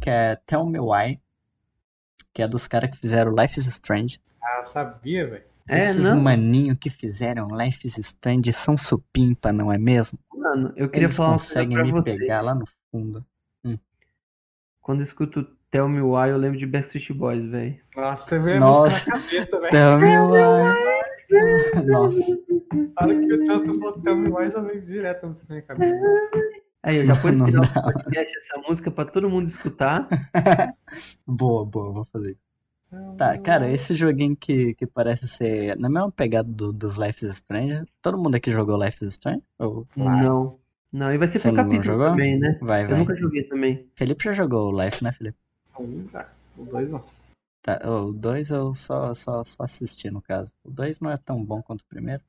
Que é Tell Me Why, que é dos caras que fizeram Life is Strange. Ah, sabia, velho. É, Esses não, maninho que fizeram Life is Strange são supimpa, não é mesmo? mano, eu queria Eles falar uma coisa conseguem pra me você. pegar lá no fundo. Quando eu escuto Tell Me Why, eu lembro de Backstreet Boys, velho. Nossa, você veio a Nossa. música na cabeça, velho. Tell me why. Nossa. Na hora que eu tanto vou Tell Me Why, já veio direto a música na minha cabeça. Aí, eu já final dá. do podcast essa música pra todo mundo escutar. Boa, boa, vou fazer isso. Tá, cara, esse joguinho que, que parece ser na mesma pegada do, dos Life is Strange. Todo mundo aqui jogou Life is Strange? Ou. Não. Não, e vai ser Você por não capítulo jogou? também, né? vai, Eu vai. nunca joguei também. Felipe já jogou o Life, né, Felipe? Um já. O dois não. Tá, o 2 eu só, só, só assisti, no caso. O 2 não é tão bom quanto o primeiro.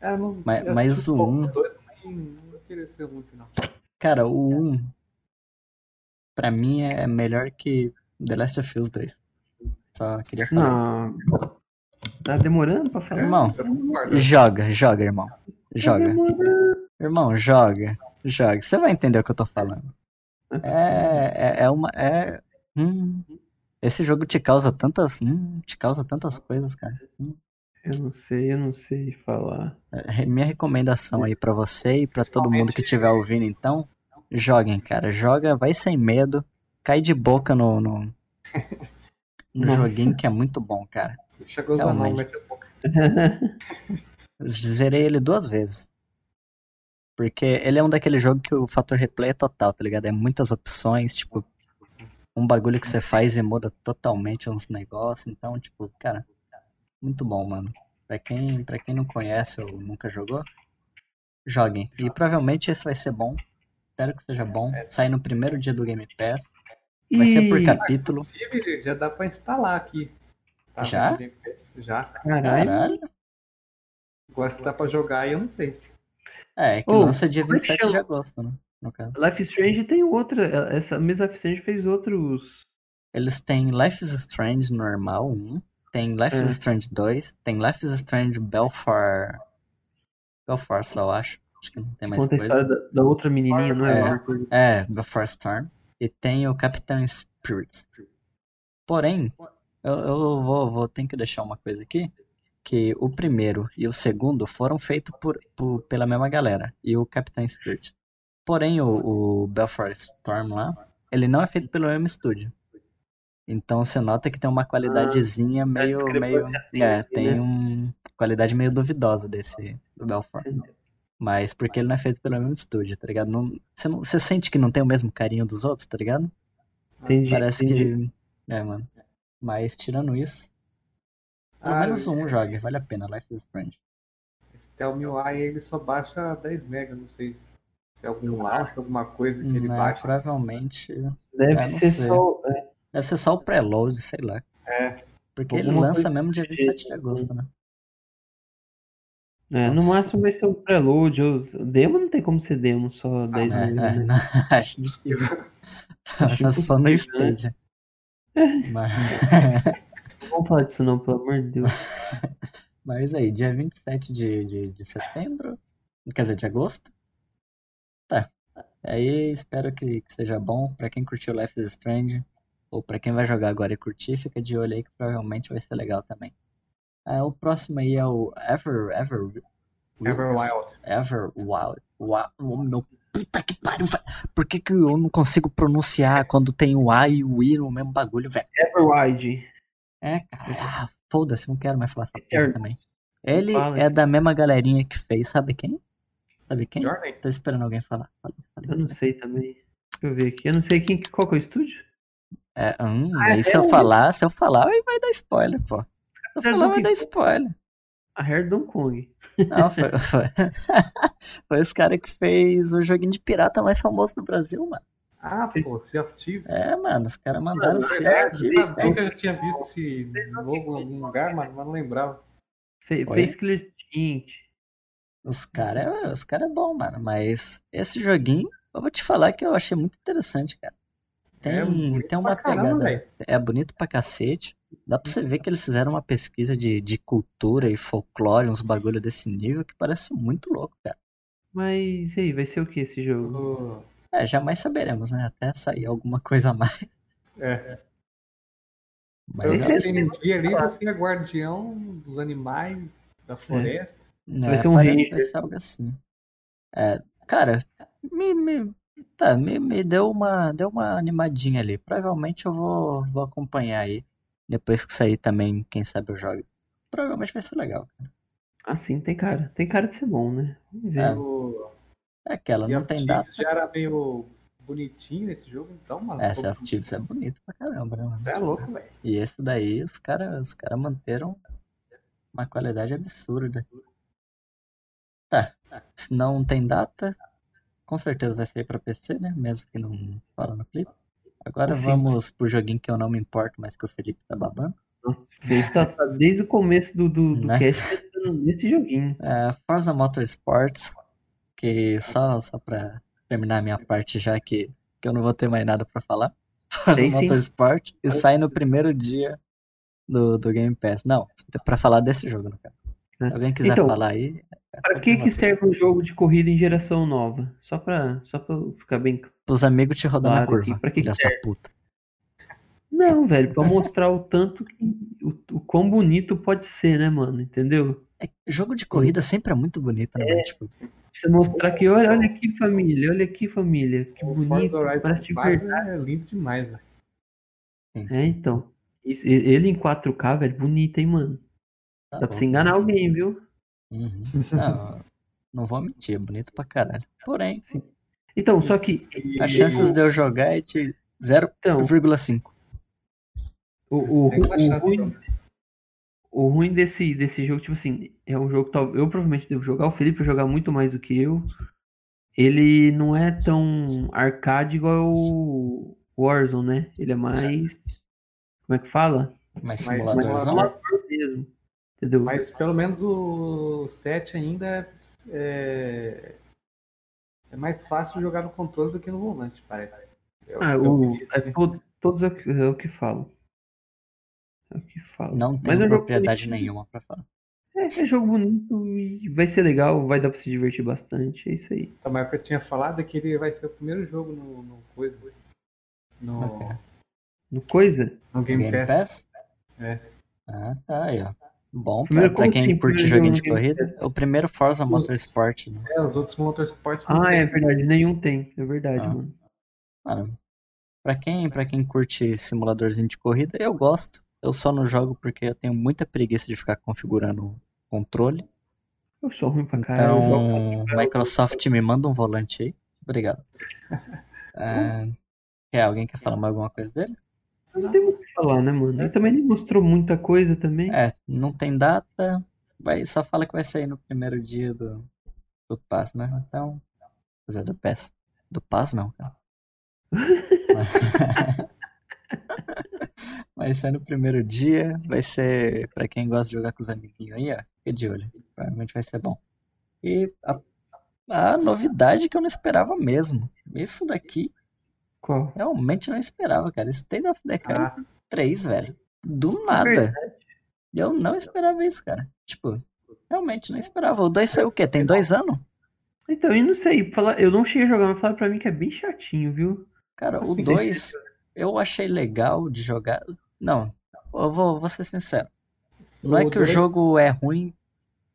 É, não, Mas- eu mas o um- dois também não interessou muito, não. Cara, o 1, um, pra mim, é melhor que The Last of Us 2. Só queria falar isso. Não. Tá demorando pra falar? Irmão, Isso. Joga, joga, irmão. Tá Joga. Irmão, joga. Joga. Você vai entender o que eu tô falando. É, é, é uma. É. Hum, esse jogo te causa tantas. Hum, te causa tantas coisas, cara. Hum. Eu não sei, eu não sei falar. É, Minha recomendação aí pra você e pra todo mundo que estiver ouvindo, então, joguem, cara. Joga, vai sem medo, cai de boca no, no, no Nossa. joguinho que é muito bom, cara. Deixa gozar não, Realmente. mete a boca. Zerei ele duas vezes. Porque ele é um daquele jogo que o fator replay é total, tá ligado? É muitas opções, tipo, um bagulho que você faz e muda totalmente uns negócios. Então, tipo, cara, muito bom, mano. Pra quem, pra quem não conhece ou nunca jogou, joguem. E provavelmente esse vai ser bom. Espero que seja bom. Sai no primeiro dia do Game Pass. Vai ser por E- capítulo. Inclusive, já dá pra instalar aqui. Tá Já? Já. Caralho. Caralho. Agora se dá pra jogar aí, eu não sei. É, é que Ô, lança dia como é que 27 de agosto, né? No caso. Life is Strange tem outra. Essa mesma Life Strange fez outros. Eles têm Life is Strange normal 1, tem Life É. is Strange 2, tem Life is Strange Belfort. Belfort só, eu acho. Acho que não tem mais Conta a coisa. história da, da outra menininha, não é? É. É, Belfort Storm. E tem o Capitão Spirit. Porém, eu, eu vou, vou ter que deixar uma coisa aqui. Que o primeiro e o segundo foram feitos por, por- pela mesma galera. E o Capitão Spirit. Porém, o, o Belfort Storm lá, ele não é feito pelo mesmo estúdio. Então você nota que tem uma qualidadezinha meio, meio. discrepânciazinha É, aqui, tem né? um qualidade meio duvidosa desse do Belfort. Mas porque ele não é feito pelo mesmo estúdio, tá ligado? Não, você, não, você sente que não tem o mesmo carinho dos outros, tá ligado? Entendi. Parece entendi. que. É, mano. Mas tirando isso, pelo Ah, menos um jogue, vale a pena, Life is Strange. Esse Tell Me Why ele só baixa 10 MB, não sei se é algum launch, alguma coisa que ele Né, baixa. provavelmente. Deve É, ser sei. só. é, Deve ser só o preload, sei lá. É, Porque ele lança mesmo dia desse 27 de agosto, né? É, no máximo vai ser o preload. ou- Demo não tem como ser demo, só 10 É, meses. é, né? não, acho difícil. Acho Só se for no impossível, né? Mas, Não vamos falar disso não, pelo amor de Deus. mas aí, dia 27 de, de, de setembro, quer dizer, de agosto. Tá. Aí espero que, que seja bom pra quem curtiu Life is Strange. Ou pra quem vai jogar agora e curtir, fica de olho aí que provavelmente vai ser legal também. Ah, o próximo aí é o Ever, Ever, Everwild. Ever Wild. Wa- oh, meu puta que pariu, velho. Por que, que eu não consigo pronunciar quando tem o A e o I no mesmo bagulho, velho? Everwide. É, cara. Ah, foda-se, não quero mais falar essa porra também. Ele Fala é da mesma galerinha que fez, sabe quem? Sabe quem? Journey. Tô esperando alguém falar. Fala, fala. Eu não sei também. Deixa eu ver aqui. Eu não sei quem, qual que é o estúdio. É, hum, Ah, aí é se eu falar, se eu falar, aí vai dar spoiler, pô. Eu falar, vai dar spoiler. A Hair Donkey Kong. Não, foi, foi. foi os caras que fez o joguinho de pirata mais famoso do Brasil, mano. Ah, pô, Sea of Thieves. É, mano, os caras mandaram É, Sea of Thieves, sabia cara. que eu tinha visto esse logo em algum lugar, mano, mas não lembrava. Fe- Oi? fez Killer. Os caras os cara é bom, mano, mas esse joguinho, eu vou te falar que eu achei muito interessante, cara. Tem, É tem uma caramba, pegada. velho. É bonito pra cacete. Dá pra você ver que eles fizeram uma pesquisa de, de cultura e folclore, uns bagulho desse nível que parece muito louco, cara. Mas e aí, vai ser o que esse jogo? É, jamais saberemos, né? Até sair alguma coisa a mais. É, Mas eu Esse é- acho entendi ali, você é guardião dos animais, da floresta. que vai é, ser um parece vai ser algo assim. É, cara, me, me, tá, me, me deu uma, deu uma animadinha ali. Provavelmente eu vou, vou acompanhar aí. Depois que sair também, quem sabe eu jogo. Provavelmente vai ser legal. Assim, tem cara. Tem cara de ser bom, né? Vamos ver. É. O É aquela, Sea não tem data. já era meio bonitinho nesse jogo, então, mano. É, Thieves é bonito pra caramba, né, mano? Você é louco, velho. E esse daí, os caras os cara manteram uma qualidade absurda. Tá, se não tem data, com certeza vai sair pra PC, né? Mesmo que não fala no clipe. Agora Sim. vamos pro joguinho que eu não me importo, mas que o Felipe tá babando. Nossa, Felipe tá, tá desde o começo do, do, do Né? cast pensando nesse joguinho. É, Forza Motorsports, que só, só pra terminar a minha parte já que, que eu não vou ter mais nada pra falar. Forza sim. Motorsport e sai no primeiro dia do, do Game Pass. Não, pra falar desse jogo, no caso. É. Se alguém quiser Então, falar aí. é Pra que que serve um jogo de corrida em geração nova? Só pra, só pra ficar bem Pros amigos te rodando na Claro, curva. e pra que que da puta. Não, velho, pra mostrar o tanto que. O, o quão bonito pode ser, né, mano? Entendeu? É, jogo de corrida sempre é muito bonito, né? mano? Tipo, você mostrar que, olha, olha aqui, família, olha aqui, família. Que O bonito, parece de 5 verdade. é lindo demais, velho. É, então. Isso- ele em 4K, velho, bonito, hein, mano? Tá Dá pra bom. você enganar alguém, viu? Uhum. Não, não vou mentir, é bonito pra caralho. Porém, Então, só que. As chances de eu jogar é de Então, 0,5. o, o, uma o chance, ruim, então. o ruim desse, desse jogo, tipo assim, é um jogo que tal- eu provavelmente devo jogar, o Felipe vai jogar muito mais do que eu. Ele não é tão arcade igual o Warzone, né? Ele é mais. Como é que fala? Mas Mas simuladorzão. simulador- mesmo. Entendeu? Mas pelo menos o 7 ainda é, é mais fácil jogar no controle do que no volante, parece. É Ah, é o, é né? todos, é, o que- é o que falam. É o que falam. Não Mas tenho é propriedade bonito. nenhuma pra falar. É, é jogo bonito e vai ser legal, vai dar pra se divertir bastante, é isso aí. Então, mas o que eu tinha falado é que ele vai ser o primeiro jogo no, no coisa. No, Ok. No coisa, no Game, Game Pass. Pass? É. Ah, tá aí, ó. Bom, pra, Primeiro, pra como quem curte primeiro joguinho de corrida, é o primeiro Forza Motorsport, né? É, os outros Motorsport não Ah, tem. é verdade, nenhum tem, é verdade, Ah. mano. Mano, pra quem, pra quem curte simuladorzinho de corrida, eu gosto. Eu só não jogo porque eu tenho muita preguiça de ficar configurando o controle. Eu sou ruim pra caralho. Então, Microsoft me manda um volante aí. Obrigado. Ah, quer, alguém quer falar mais alguma coisa dele? Não tem muito o que falar, né, mano? Ele também nem mostrou muita coisa também. É, não tem data. Vai, só fala que vai sair no primeiro dia do, do pass, né? Então. Quer dizer, do PES. Do pass não, cara. Vai sair no primeiro dia. Vai ser. Pra quem gosta de jogar com os amiguinhos aí, ó. Fica de olho. Provavelmente vai ser bom. E a, a novidade que eu não esperava mesmo. Isso daqui Qual? realmente não esperava, cara. State of Decay Ah, 3, velho. Do nada. E eu não esperava isso, cara. Tipo, realmente não esperava. O 2 saiu o quê? Tem dois anos? Então, eu não sei, falar, eu não cheguei a jogar, mas falaram pra mim que é bem chatinho, viu? Cara, o Assim, 2 eu achei legal de jogar. Não, eu vou, vou ser sincero. Não é que o dois- jogo é ruim.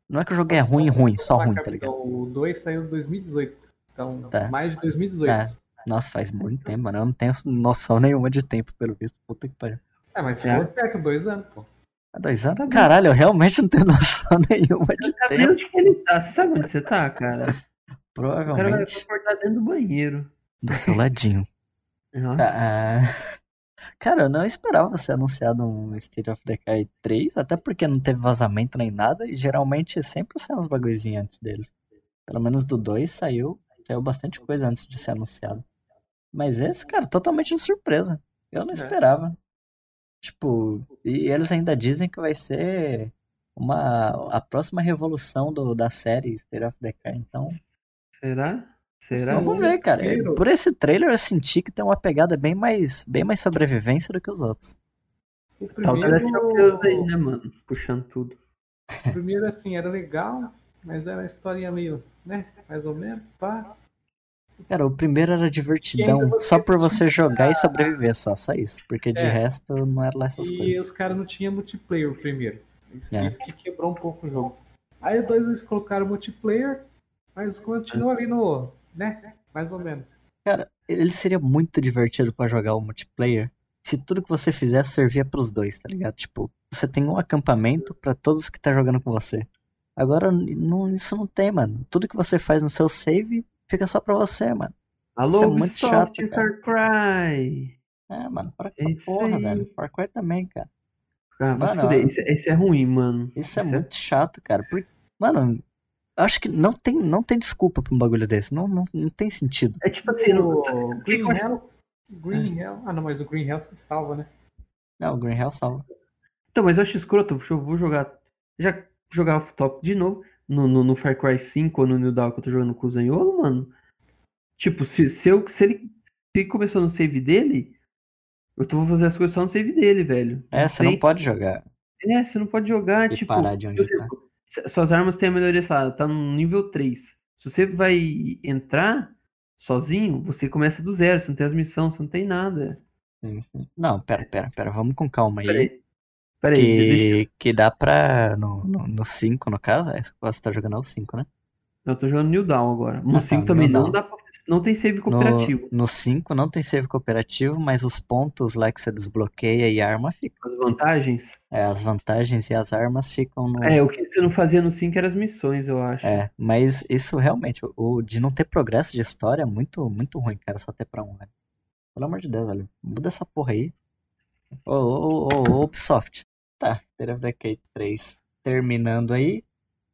Não é que o jogo é ruim, ruim, só ruim, tá ligado? Então, O 2 saiu em 2018. Então, Tá. mais de 2018. Tá. Nossa, faz muito tempo, mano. Eu não tenho noção nenhuma de tempo, pelo visto. Puta que pariu. É, mas se É. for certo, dois anos, pô. Há dois anos? Caralho, eu realmente não tenho noção nenhuma de Sabe tempo. onde que ele tá? Você sabe onde você tá, cara? O cara vai Provavelmente acordar dentro do banheiro. do seu ladinho. Nossa. Tá, ah, Cara, eu não esperava ser anunciado um State of Decay 3, até porque não teve vazamento nem nada, e geralmente sempre sai uns bagulhozinhos antes deles. Pelo menos do 2 saiu, saiu bastante coisa antes de ser anunciado. Mas esse, cara, totalmente de surpresa. Eu não É. esperava. Tipo, e eles ainda dizem que vai ser uma a próxima revolução do, da série State of Decay, então Será? Será? Vamos ver, cara. Primeiro- Por esse trailer eu senti que tem uma pegada bem mais, bem mais sobrevivência do que os outros. O Tá primeiro, aí, né, mano? Puxando tudo. o primeiro, assim, era legal, mas era uma historinha meio, né? Mais ou menos, pá. Cara, o primeiro era E divertidão só por você jogar e sobreviver, só, só isso. Porque de É. resto não era lá essas E coisas. os caras não tinham multiplayer primeiro. Isso, É. isso que quebrou um pouco o jogo. Aí o dois eles colocaram multiplayer, mas continua ali no. né? Mais ou menos. Cara, ele seria muito divertido pra jogar o multiplayer se tudo que você fizesse servia pros dois, tá ligado? Tipo, você tem um acampamento pra todos que tá jogando com você. Agora, não, isso não tem, mano. Tudo que você faz no seu save fica só pra você, mano. Alô, é muito Ubisoft, chato, cara. Far Cry. É, mano, para com É porra, aí. velho. Far Cry também, cara. Ah, vai se Mano, fuder. ó. Esse, esse é ruim, mano. Isso é Esse muito chato, cara. Porque, mano, acho que não tem, não tem desculpa pra um bagulho desse. Não, não, não tem sentido. É tipo assim, não, o o que que Green Hell. Green Hell. Ah, não, mas o Green Hell salva, né? Não, o Green Hell salva. Então, mas eu acho escroto. Eu vou jogar. Já jogar off-top de novo. No, no, no Far Cry 5 ou no New Dawn que eu tô jogando com o Zanholo, mano. Tipo, se, se, eu, se ele se começou no save dele, eu tô vou fazer as coisas só no save dele, velho. É, você não tem- pode jogar. É, você não pode jogar, E tipo. parar de onde exemplo, se- Suas armas têm a melhoria, sei lá, tá no nível 3. Se você vai entrar sozinho, você começa do zero, você não tem as missões, você não tem nada. Sim, sim. Não, pera, pera, pera. Vamos com calma aí. Peraí. Peraí, deixa eu. Que, que dá pra. No 5, no, no no caso, é, você tá jogando é o 5, né? Eu tô jogando New Dawn agora. No Ah, tá, 5 também não dá pra, não tem save cooperativo. No 5 não tem save cooperativo, mas os pontos lá que você desbloqueia e arma ficam. As vantagens. É, as vantagens e as armas ficam no. É, o que você não fazia no 5 eram as missões, eu acho. É, mas isso realmente, o- de não ter progresso de história é muito, muito ruim, cara, só ter pra um, velho. Pelo amor de Deus, velho. Muda essa porra aí. Ô, ô, ô, ô, Ubisoft. Tá, State Decay 3 terminando aí.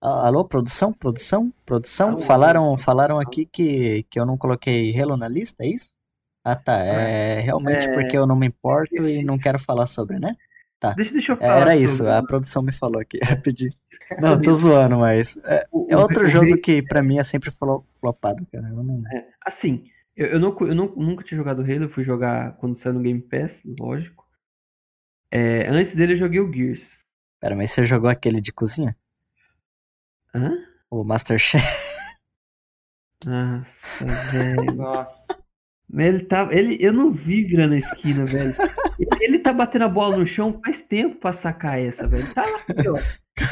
Ah, Alô, produção, produção, produção. Alô, Falaram, falaram aqui que, que eu não coloquei Halo na lista, é isso? Ah, tá. É realmente É, porque eu não me importo e esqueci. não quero falar sobre, né? Deixa, deixa eu É, falar. Era isso, sobre- a produção me falou aqui, rapidinho. Não, tô zoando, mas. É, é outro jogo que pra mim é sempre flo- flopado, cara. Eu não... É, assim, eu, eu, não, eu não- nunca tinha jogado Halo, eu fui jogar quando saiu no Game Pass, lógico. É, antes dele eu joguei o Gears. Pera, mas você jogou aquele de cozinha? Hã? O Masterchef? Nossa, velho. Nossa. Mas Ele tá, ele, eu não vi virando a esquina, velho. Ele tá batendo a bola no chão faz tempo pra sacar essa, velho. Tá lá, aqui, ó.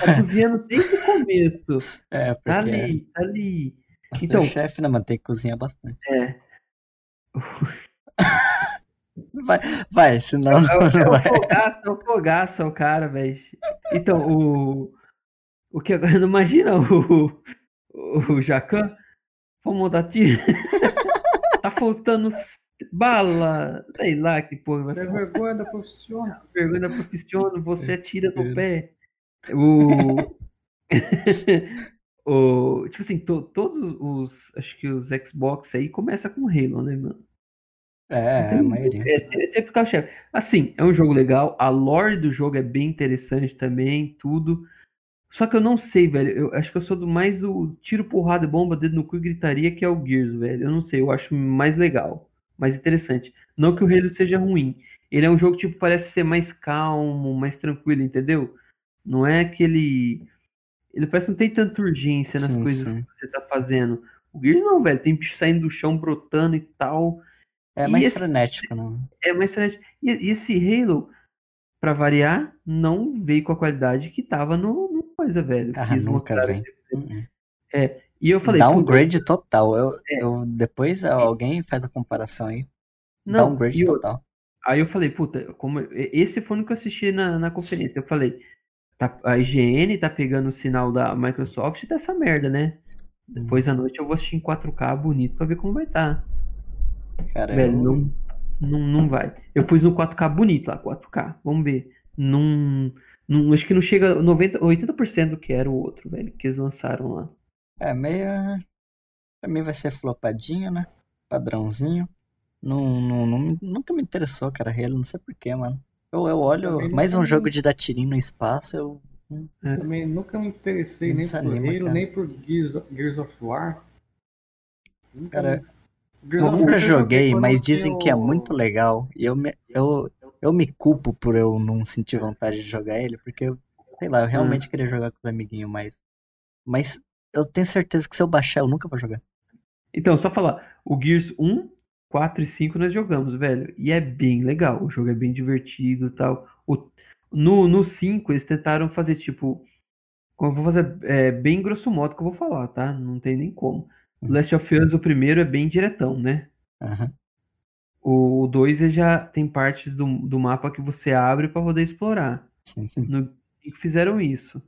Tá cozinhando desde o começo. É, porque Tá ali, tá ali. Então- Masterchef, né, mano? Tem que cozinhar bastante. É. Vai, vai, senão É, não, é não o vai. fogaça, é o fogaça, o cara, velho. Então, o. O que agora. Imagina o. O Jacan. Vamos dar tiro. tá faltando bala. Sei lá que porra vai É falar. vergonha da profissão. Vergonha da profissão, você atira no pé. O. o tipo assim, to- todos os. Acho que os Xbox aí começa com Halo, né, mano? É, a maioria. É, é sempre carro-chefe. Assim, é um jogo legal. A lore do jogo é bem interessante também, tudo. Só que eu não sei, velho. Eu acho que eu sou do mais do tiro, porrada, bomba, dedo no cu e gritaria, que é o Gears, velho. Eu não sei, eu acho mais legal, mais interessante. Não que o Halo seja ruim. Ele é um jogo, tipo, parece ser mais calmo, mais tranquilo, entendeu? Não é aquele. Ele parece que não tem tanta urgência nas Sim, coisas sim. que você tá fazendo. O Gears não, velho. Tem bicho saindo do chão, brotando e tal. É mais esse- frenético, né? É mais frenético. E, e esse Halo, pra variar, não veio com a qualidade que tava no, no coisa, velho. Ah, nunca vem. Uhum. E eu falei, Downgrade total. Eu, É. eu, depois alguém faz a comparação aí. não, Downgrade eu- total. Aí eu falei, puta, como esse foi o que eu assisti na, na conferência. Eu falei, tá- a IGN tá pegando o sinal da Microsoft dessa merda, né? Depois à noite eu vou assistir em 4K bonito pra ver como vai estar. Cara, velho, eu, não- Não, não vai. Eu pus no 4K bonito lá, 4K. Vamos ver. Não, não, acho que não chega a 90, 80% do que era o outro, velho, que eles lançaram lá. É, meio. Pra mim vai ser flopadinho, né? Padrãozinho. Não, não, não- nunca me interessou, cara, Halo, não sei porquê, mano. Eu, eu olho mais um jogo me- de dar tirinho no espaço, eu. Também nunca me interessei nem por Halo, cara. nem por Gears of, Gears of War. Nunca Cara, me- nunca War joguei, mas dizem que é muito legal. E eu me, eu, eu me culpo por eu não sentir vontade de jogar ele, porque eu, sei lá, eu realmente queria jogar com os amiguinhos, mas. Mas eu tenho certeza que se eu baixar, eu nunca vou jogar. Então, só falar, o Gears 1, 4 e 5 nós jogamos, velho. E é bem legal. O jogo é bem divertido e tal. O, no, no 5, eles tentaram fazer tipo. Eu vou fazer é, bem grosso modo que eu vou falar, tá? Não tem nem como. Uhum. Last of Us, o primeiro, é bem diretão, né? Aham. O 2 ele já tem partes do, do mapa que você abre pra poder explorar. Sim, sim. No 5 fizeram isso.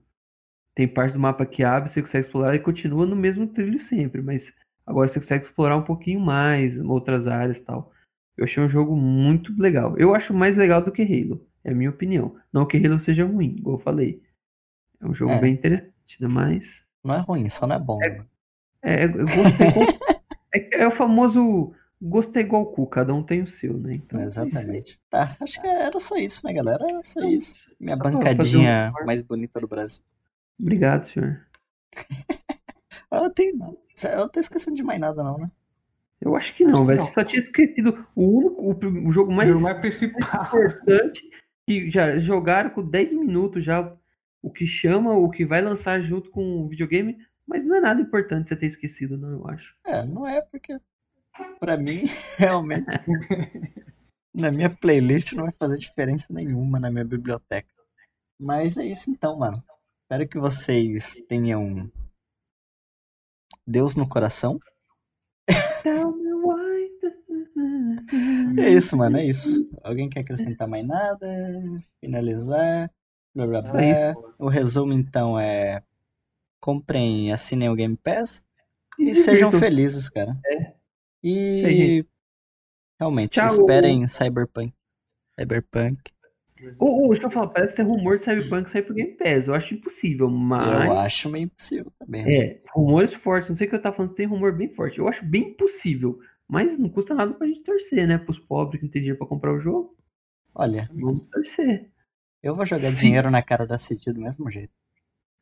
Tem parte do mapa que abre, você consegue explorar e continua no mesmo trilho sempre, mas agora você consegue explorar um pouquinho mais, outras áreas e tal. Eu achei um jogo muito legal. Eu acho mais legal do que Halo, é a minha opinião. Não que Halo seja ruim, igual eu falei. É um jogo É. bem interessante, né? Mas Não é ruim, só não é bom. né? É, eu gostei. é, é o famoso gosto é igual cu, cada um tem o seu, né? Então, é. Exatamente. Tá, acho que era só isso, né, galera? Era só Então, isso. Minha um bancadinha corte. mais bonita do Brasil. Obrigado, senhor. Ah, Eu tenho. Eu tô esquecendo de mais nada, não, né? Eu acho que não, velho. só tinha esquecido o único, o, o jogo mais O mais principal. importante que já jogaram com 10 minutos já o que chama, o que vai lançar junto com o videogame, mas não é nada importante você ter esquecido, não, eu acho. É, não é porque. Pra mim, realmente. na minha playlist não vai fazer diferença nenhuma na minha biblioteca. Mas é isso então, mano. Espero que vocês tenham Deus no coração. É isso, mano, é isso. Alguém quer acrescentar mais nada? Finalizar? Blá blá blá. O resumo então é: comprem e assinem o Game Pass e E sejam felizes, cara. Aí, E realmente, Tchau. esperem Cyberpunk. Cyberpunk. Ô, deixa eu falar, parece que tem rumor de Cyberpunk sair pro Game Pass. Eu acho impossível, mas. Eu acho meio impossível também. É, rumores fortes, não sei o que eu tava falando, tem rumor bem forte. Eu acho bem possível, mas não custa nada pra gente torcer, né? Pros pobres que não tem dinheiro pra comprar o jogo, Olha, vamos torcer. eu vou jogar Sim. dinheiro na cara da City do mesmo jeito.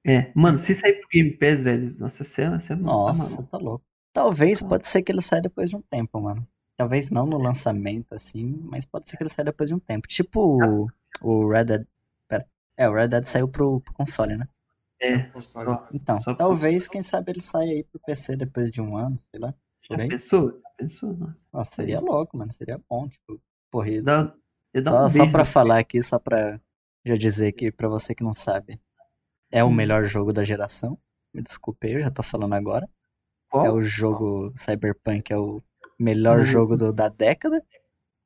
É, mano, se sair pro Game Pass, velho, nossa, você, você tá Nossa, maluco. tá louco. Talvez, Tá. pode ser que ele saia depois de um tempo, mano. Talvez não no lançamento, assim, mas pode ser que ele saia depois de um tempo. Tipo o, o Red Dead. Pera. É, o Red Dead saiu pro, pro console, né? É, Console. só, Então, Só pro- talvez, quem sabe ele saia aí pro PC depois de um ano, sei lá. já aí? pensou? Já pensou? Nossa, Nossa, seria louco, mano. Seria bom, tipo, corrida. dá, dar Só, um só pra falar aqui, só pra já dizer aqui pra você que não sabe. É o Hum. melhor jogo da geração. Me desculpe, eu já tô falando agora. Qual? É o jogo Cyberpunk, é o melhor jogo do- da década.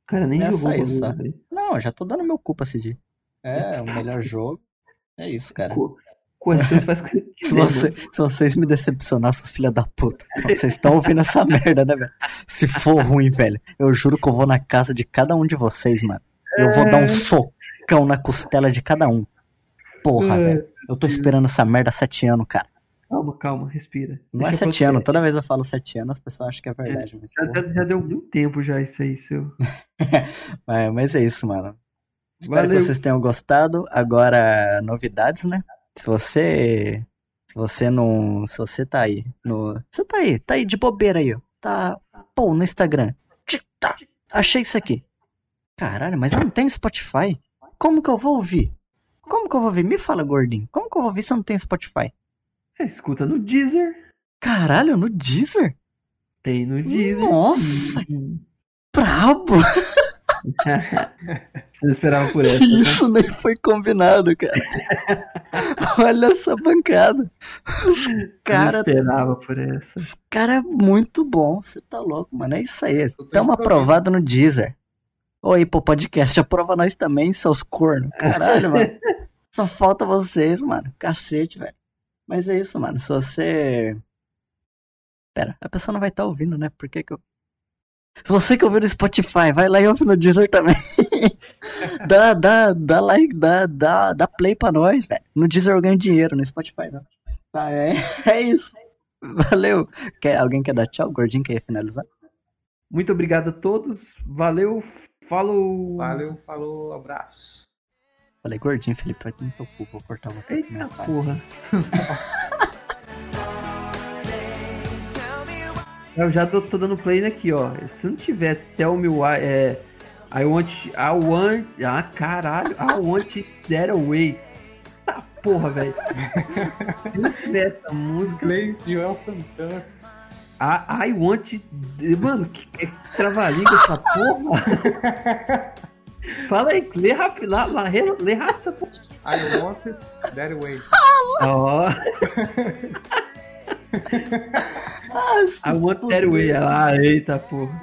Cara, nem É jogou só isso, só. Não, já tô dando meu cu pra decidir. É o melhor jogo. É isso, cara. Co- que Se, você, mano. se vocês me decepcionar, seus filha da puta. Então, vocês estão ouvindo essa merda, né, velho? Se for ruim, velho, eu juro que eu vou na casa de cada um de vocês, mano. Eu vou É. dar um socão na costela de cada um. Porra, É. velho. Eu tô esperando essa merda há sete anos, cara. Calma, calma, respira. Não é Deixa eu sete anos. Toda vez eu falo sete anos, as pessoas acham que é verdade. Mas, Já, já- já deu muito tempo já isso aí, seu. mas, mas é isso, mano. Espero Valeu. que vocês tenham gostado. Agora, novidades, né? Se você. Se você não. Se você tá aí. No, você tá aí, tá aí de bobeira aí, ó. Tá. Pô, no Instagram. Tá. Achei isso aqui. Caralho, mas eu não tenho Spotify. Como que eu vou ouvir? Como que eu vou ouvir? Me fala, gordinho. Como que eu vou ouvir se eu não tenho Spotify? É, Escuta no Deezer. Caralho, no Deezer? Tem no Deezer. Nossa, Hum. brabo! Você esperava por essa. né? Isso nem foi combinado, cara. Olha essa bancada. Os Você não cara, esperava por essa. os cara é muito bom. Você tá louco, mano. É isso aí. Tamo aprovado no Deezer. Oi, pô, podcast. Aprova nós também, seus cornos. Caralho, mano. Só falta vocês, mano. Cacete, velho. Mas é isso, mano. Se você. Pera, a pessoa não vai estar ouvindo, né? Por que, que eu. Você que ouviu no Spotify, vai lá e ouve no Deezer também. dá, dá, dá like, dá, dá, dá play pra nós, velho. No Deezer eu ganho dinheiro, no Spotify não. Tá, é, é isso. Valeu. Quer, alguém quer dar tchau? O Gordinho quer finalizar? Muito obrigado a todos. Valeu. Falou. Valeu, falou, abraço. Falei, Gordinho, Felipe, vai ter teu cu, vou cortar você. Eita comentário. porra. Eu já tô, tô dando play aqui, ó. Se não tiver Tell Me Why, é. I want. I want. Ah, caralho. I want it that away. Tá porra, velho. Se não tiver essa música. Play Joel Santana. I, I want. Mano, que, que trava-língua essa porra? Fala aí, lê rápido, lá, lá, lê, rápido essa porra. I want it that way. Ah, I want that way. Ah, eita porra.